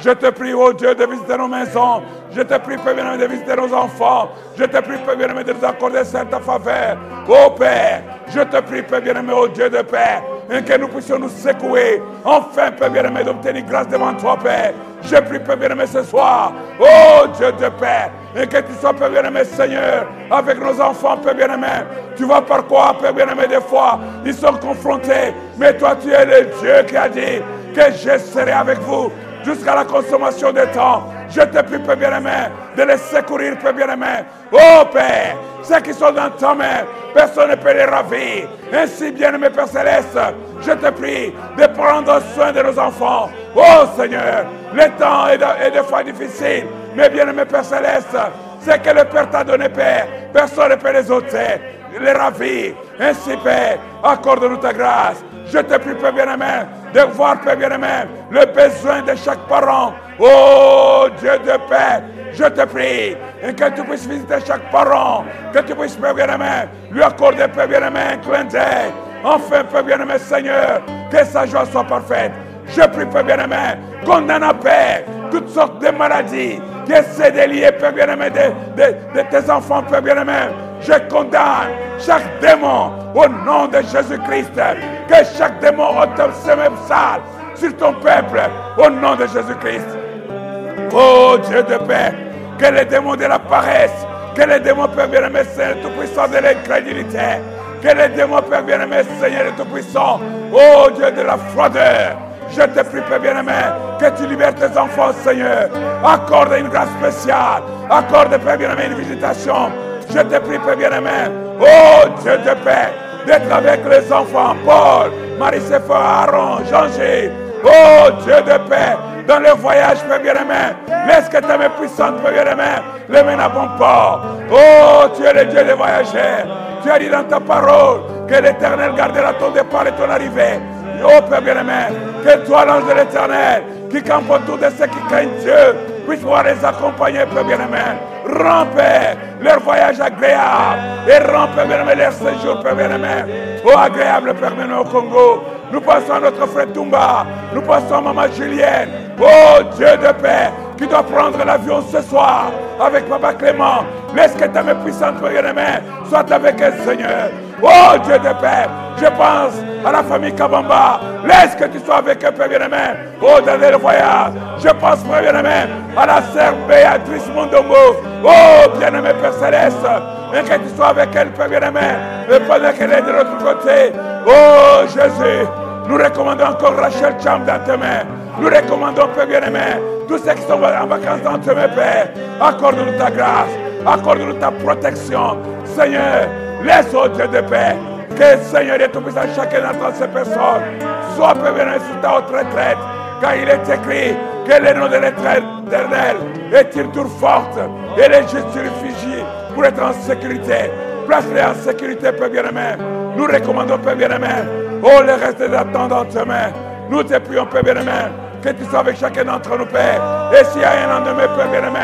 je te prie, oh Dieu, de visiter nos maisons. Je te prie, Père bien-aimé, de visiter nos enfants. Je te prie, Père bien-aimé, de nous accorder cette faveur. Oh Père, je te prie, Père bien-aimé, oh Dieu de paix, et que nous puissions nous secouer. Enfin, Père bien-aimé, d'obtenir grâce devant toi, Père. Je prie, Père bien-aimé, ce soir. Oh Dieu de paix, et que tu sois, Père bien-aimé, Seigneur, avec nos enfants, Père bien-aimé. Tu vois par quoi, Père bien-aimé, des fois, ils sont confrontés. Mais toi, tu es le Dieu qui a dit que je serai avec vous jusqu'à la consommation des temps. Je te prie, Père bien-aimé, de les secourir, Père bien-aimé. Oh Père, ceux qui sont dans ta main, personne ne peut les ravir. Ainsi, bien-aimé Père Céleste, je te prie de prendre soin de nos enfants. Oh Seigneur, le temps est, de- est des fois difficile, mais bien-aimé Père Céleste, c'est que le Père t'a donné, Père, personne ne peut les ôter les ravir. Ainsi, Père, accorde-nous ta grâce. Je te prie, Père bien-aimé, de voir, Père bien-aimé, le besoin de chaque parent. Oh Dieu de paix, je te prie et que tu puisses visiter chaque parent, que tu puisses, Père bien-aimé, lui accorder, Père bien-aimé, un clin d'œil. Enfin, Père bien-aimé, Seigneur, que sa joie soit parfaite. Je prie, Père bien-aimé, condamne à paix toutes sortes de maladies essaient de lier, Père bien-aimé, de, tes enfants, Père bien-aimé. Je condamne chaque démon au nom de Jésus-Christ. Que chaque démon ôte ses mêmes sales sur ton peuple au nom de Jésus-Christ. Oh Dieu de paix, que les démons de la paresse, que les démons, Père bien-aimé, Seigneur Tout-Puissant de l'incrédulité, que les démons, Père bien-aimé, Seigneur Tout-Puissant, oh Dieu de la froideur, je te prie, Père bien-aimé, que tu libères tes enfants, Seigneur. Accorde une grâce spéciale. Accorde, Père bien-aimé, une visitation. Je te prie, Père bien-aimé, oh Dieu de paix, d'être avec les enfants, Paul, Marie-Séphora, Aaron, Jean-Gilles, oh Dieu de paix, dans le voyage, Père bien-aimé. Laisse que ta main puissante, Père bien-aimé, les mène à bon port. Oh, tu es le Dieu des voyageurs. Tu as dit dans ta parole que l'Éternel gardera ton départ et ton arrivée. Oh, Père bien-aimé, que toi, l'ange de l'Éternel, qui campe autour de ceux qui craignent Dieu, puisse pouvoir les accompagner, Père bien-aimé. Rends, Père, leur voyage agréable. Et rends, Père bien-aimé, leur séjour, Père bien-aimé. Oh, agréable, Père bien-aimé, au Congo. Nous passons à notre frère Tumba. Nous passons à Maman Julienne. Oh Dieu de paix, qui doit prendre l'avion ce soir avec Papa Clément. Laisse que ta main puissante, Père bien-aimé, soit avec elle, Seigneur. Oh Dieu de paix, je pense à la famille Kabamba. Laisse que tu sois avec eux, Père bien-aimé. Oh, dans le voyage. Je pense, Père bien-aimé, à la sœur Béatrice Mondombo. Oh, bien-aimé Père Céleste. Et que tu sois avec elle, Père bien-aimé. Et pendant qu'elle est de l'autre côté. Oh, Jésus. Nous recommandons encore Rachel Cham dans tes mains. Nous recommandons, Père bien-aimé, tous ceux qui sont en vacances dans tes mains, Père. Accorde-nous ta grâce. Accorde-nous ta protection. Seigneur, laisse, oh Dieu de paix, que Seigneur et Tout-Puissant, chacun d'entre ces personnes soit, Père bien-aimé, sous ta haute retraite. Car il est écrit que le nom de l'éternel est une tour forte et les réfugient pour être en sécurité. Place-les en sécurité, Père bien-aimé. Nous recommandons, Père bien-aimé, oh, le reste d'attendre tes mains. Nous te prions, Père bien-aimé, que tu sois avec chacun d'entre nous, Père. Et s'il y a un lendemain, Père bien-aimé,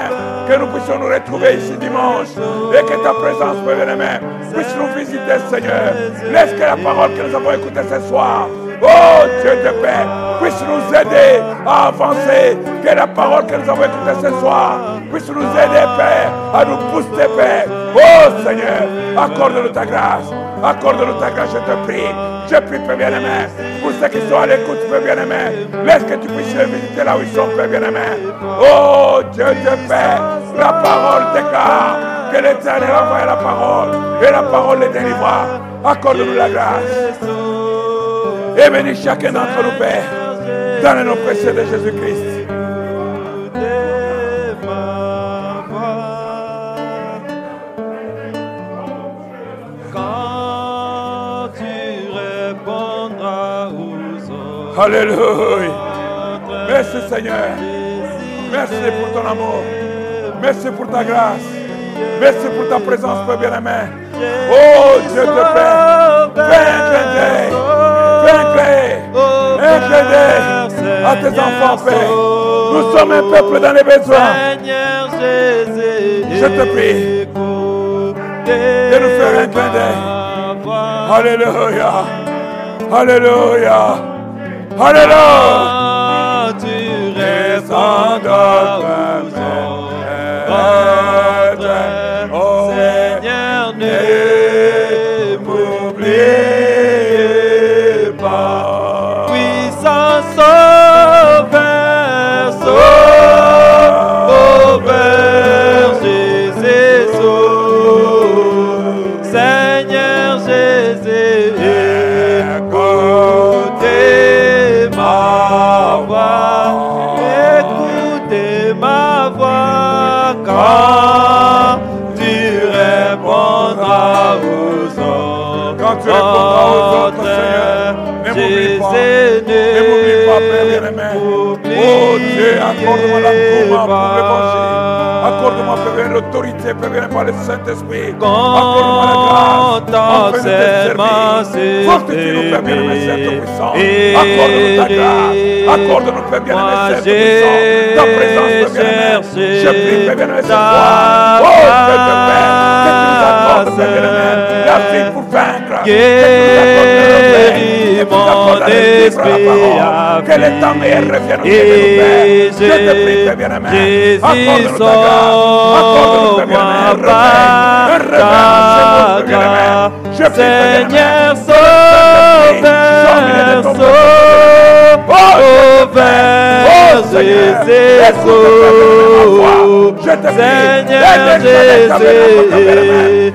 que nous puissions nous retrouver ici dimanche. Et que ta présence, Père bien-aimé, puisse nous visiter, Seigneur. Laisse que la parole que nous avons écoutée ce soir, oh Dieu de paix, puisse nous aider à avancer. Que la parole que nous avons écoutée ce soir puisse nous aider, Père, à nous booster, Père. Oh Seigneur, accorde-nous ta grâce. Accorde-nous ta grâce, je te prie. Je prie, Père bien-aimé, pour ceux qui sont à l'écoute, Père bien-aimé. Laisse que tu puisses les visiter là où ils sont, Père bien-aimé. Oh Dieu de paix, la parole déclare que l'Éternel a envoyé la parole et la parole les délivra. Accorde-nous la grâce. Et bénis chacun d'entre nous, Père, dans le nom précieux de Jésus-Christ. Alléluia. Merci Seigneur. Merci pour ton amour. Merci pour ta grâce. Merci pour ta présence, Père bien-aimé. Oh Dieu de paix. À tes enfants, Père. Nous sommes un peuple dans les besoins. Je te prie de nous faire un clin d'œil. Alléluia. Alléluia. Alléluia. Tu tu répondras aux autres, Seigneur, ne m'oublie pas. Ne m'oublie pas, Père bien-aimé. Oh Dieu, accorde-moi l'engouement pour l'évangile. Accorde-moi, Père l'autorité, Père, bien par le Saint-Esprit. Accorde-moi la grâce. Quand afin de te c'est ma servir. Fortifie-nous, Père, bien aimé, Saint Tout-Puissant. Accorde-nous ta grâce. Accorde-nous, Père, bien aimé, Moi, Saint Tout-Puissant. Ta présence, Père, bien aimé. j'ai Je prie, Père, bien aimé, ce ta soir. Oh, Père de Père, la vie pour vaincre. Que le temps. Je te prie, Père, bien aimé. Jésus, Accorde-nous ta grâce. Seigneur, Sauveur, sauveur, Jésus, Seigneur Jésus,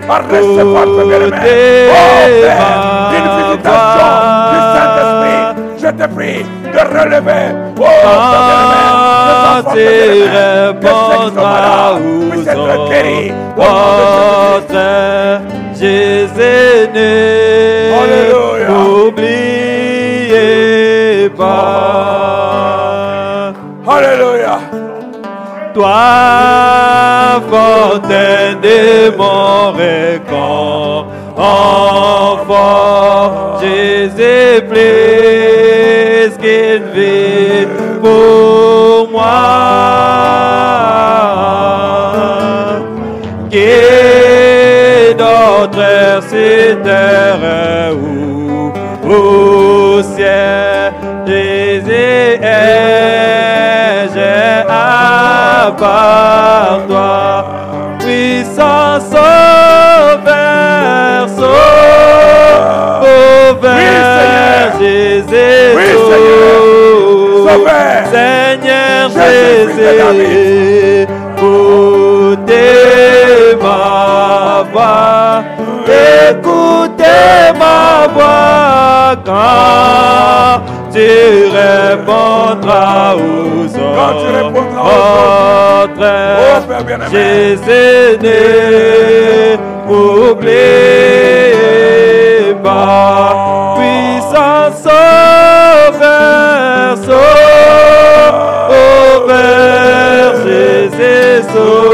Arrête pas, Père bien-aimé. Oh, Père, une visitation du Saint-Esprit. Je te prie de relever. Oh, Père bien-aimé, que ceux qui sont guéris. De Jésus. N'oubliez pas. Alléluia. Toi, fontaine de mon récon, enfant, Jésus plus qu'il vit pour moi. Qui d'autre sur terre ou au ciel, Jésus est, j'ai à part toi, puissant sauveur, sauveur, Jésus. Sauveur. Seigneur Jésus, quand tu répondras aux hommes. Quand tu répondras aux Votre Oh. Jésus né, n'oubliez pas, puissant sauveur, sauveur, Jésus sauve,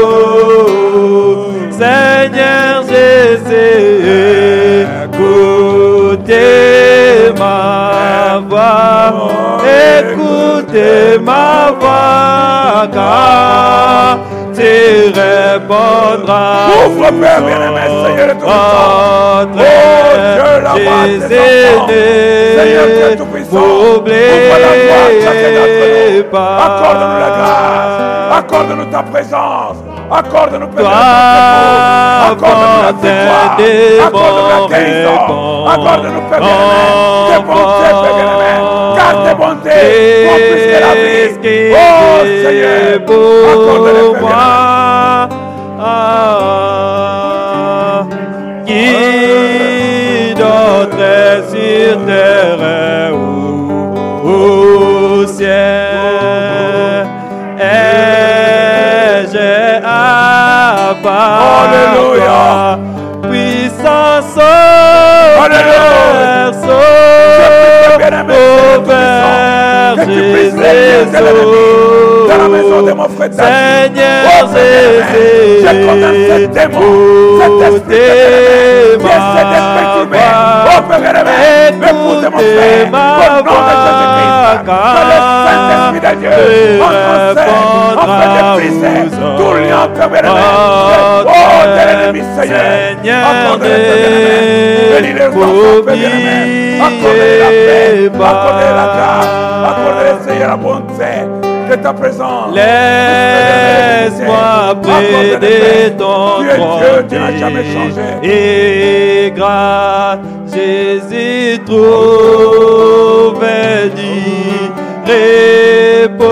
voix, écoutez ma voix, car tu répondras. Ouvre, Père bien-aimé, Seigneur Tout-Puissant. Votre Oh, Dieu, la de. Seigneur Tout-Puissant, ouvre la voix de. Accorde-nous la grâce. Accorde-nous ta présence. Accorde-nous, Père. Accorde-nous la victoire. de Accorde-nous la guérison. Accorde-nous, Père bien-aimé, tes bontés, Père plus que la vie. Oh, Seigneur, bien-aimé. Ah, qui d'autre sur terre ou au ciel? Ai-je à part Alléluia. sauveur, Alléluia. De dans la maison de mon frère. Seigneur Oh, Jésus, je condamne ce démon, cet esprit de de Père l'épouse de mon frère, au nom de Jésus-Christ, que le Saint-Esprit de Dieu en de briser tout lien, Père bien-aimé. De l'ennemi, Seigneur, Père bien-aimé. Bénis Père. La paix, accorde-les la grâce, accorde-les, Seigneur, la bonté de ta présence. Laisse-moi près de ton Dieu, trône tu n'as jamais changé. Et grâce, Jésus trouve du repos.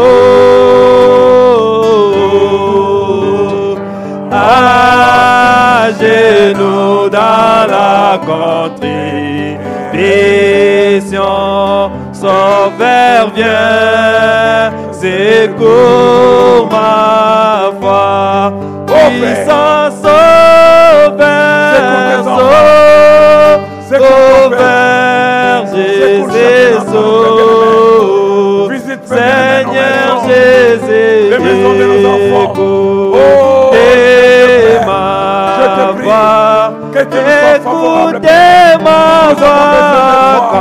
À genoux dans la contribution, Sauveur vient, secours ma foi. Puissant Sauveur, Sauveur, Jésus. Visite, Seigneur. Jésus, Les maisons de nos enfants. Oh. Écoutez ma voix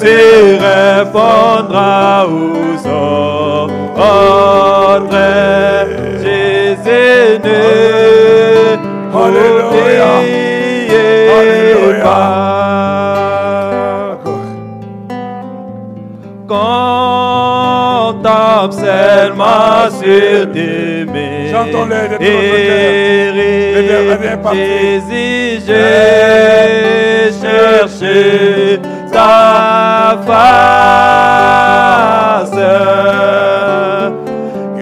tu répondras aux ordres. Jésus Alléluia. Sur tes mains, Chantons-les de tout notre cœur. J'ai cherché ta face.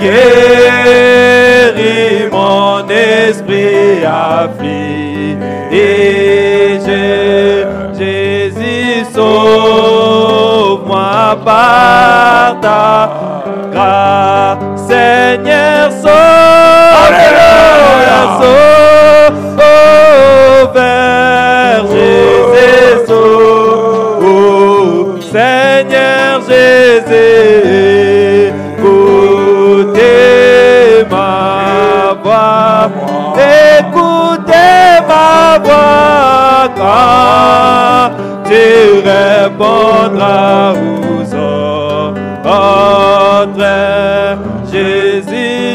Guéris mon esprit affligé. Jésus, sauve-moi par ta grâce. Seigneur, Alléluia. sauve, Jésus, sauve. Seigneur Jésus, écoutez ma voix, écoutez ma voix quand tu répondras aux ordres. Jésus,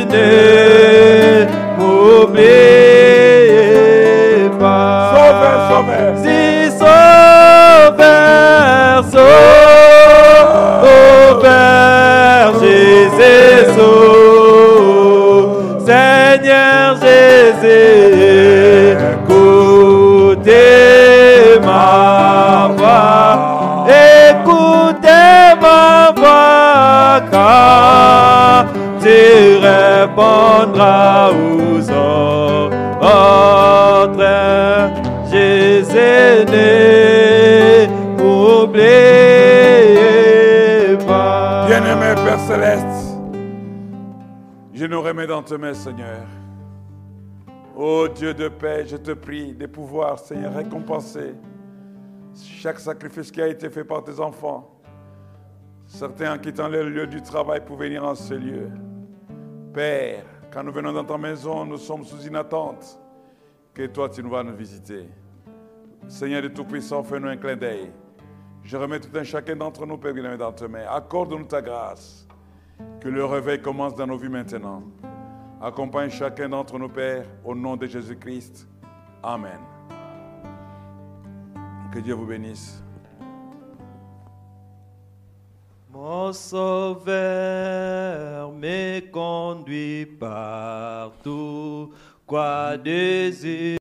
répondras aux ordres. Jésus ne m'oubliez pas. Bien-aimé Père Céleste, je nous remets dans tes mains, Seigneur. Ô Dieu de paix, je te prie de pouvoir, Seigneur, récompenser chaque sacrifice qui a été fait par tes enfants. Certains en quittant le lieu du travail pour venir en ce lieu. Père, quand nous venons dans ta maison, nous sommes sous une attente que toi, tu nous vas nous visiter. Seigneur de Tout-Puissant, fais-nous un clin d'œil. Je remets tout un chacun d'entre nous, Père bien-aimé, dans tes mains. Accorde-nous ta grâce. Que le réveil commence dans nos vies maintenant. Accompagne chacun d'entre nous, Père, au nom de Jésus-Christ. Amen. Que Dieu vous bénisse. Sauveur me conduit partout, quoi désir.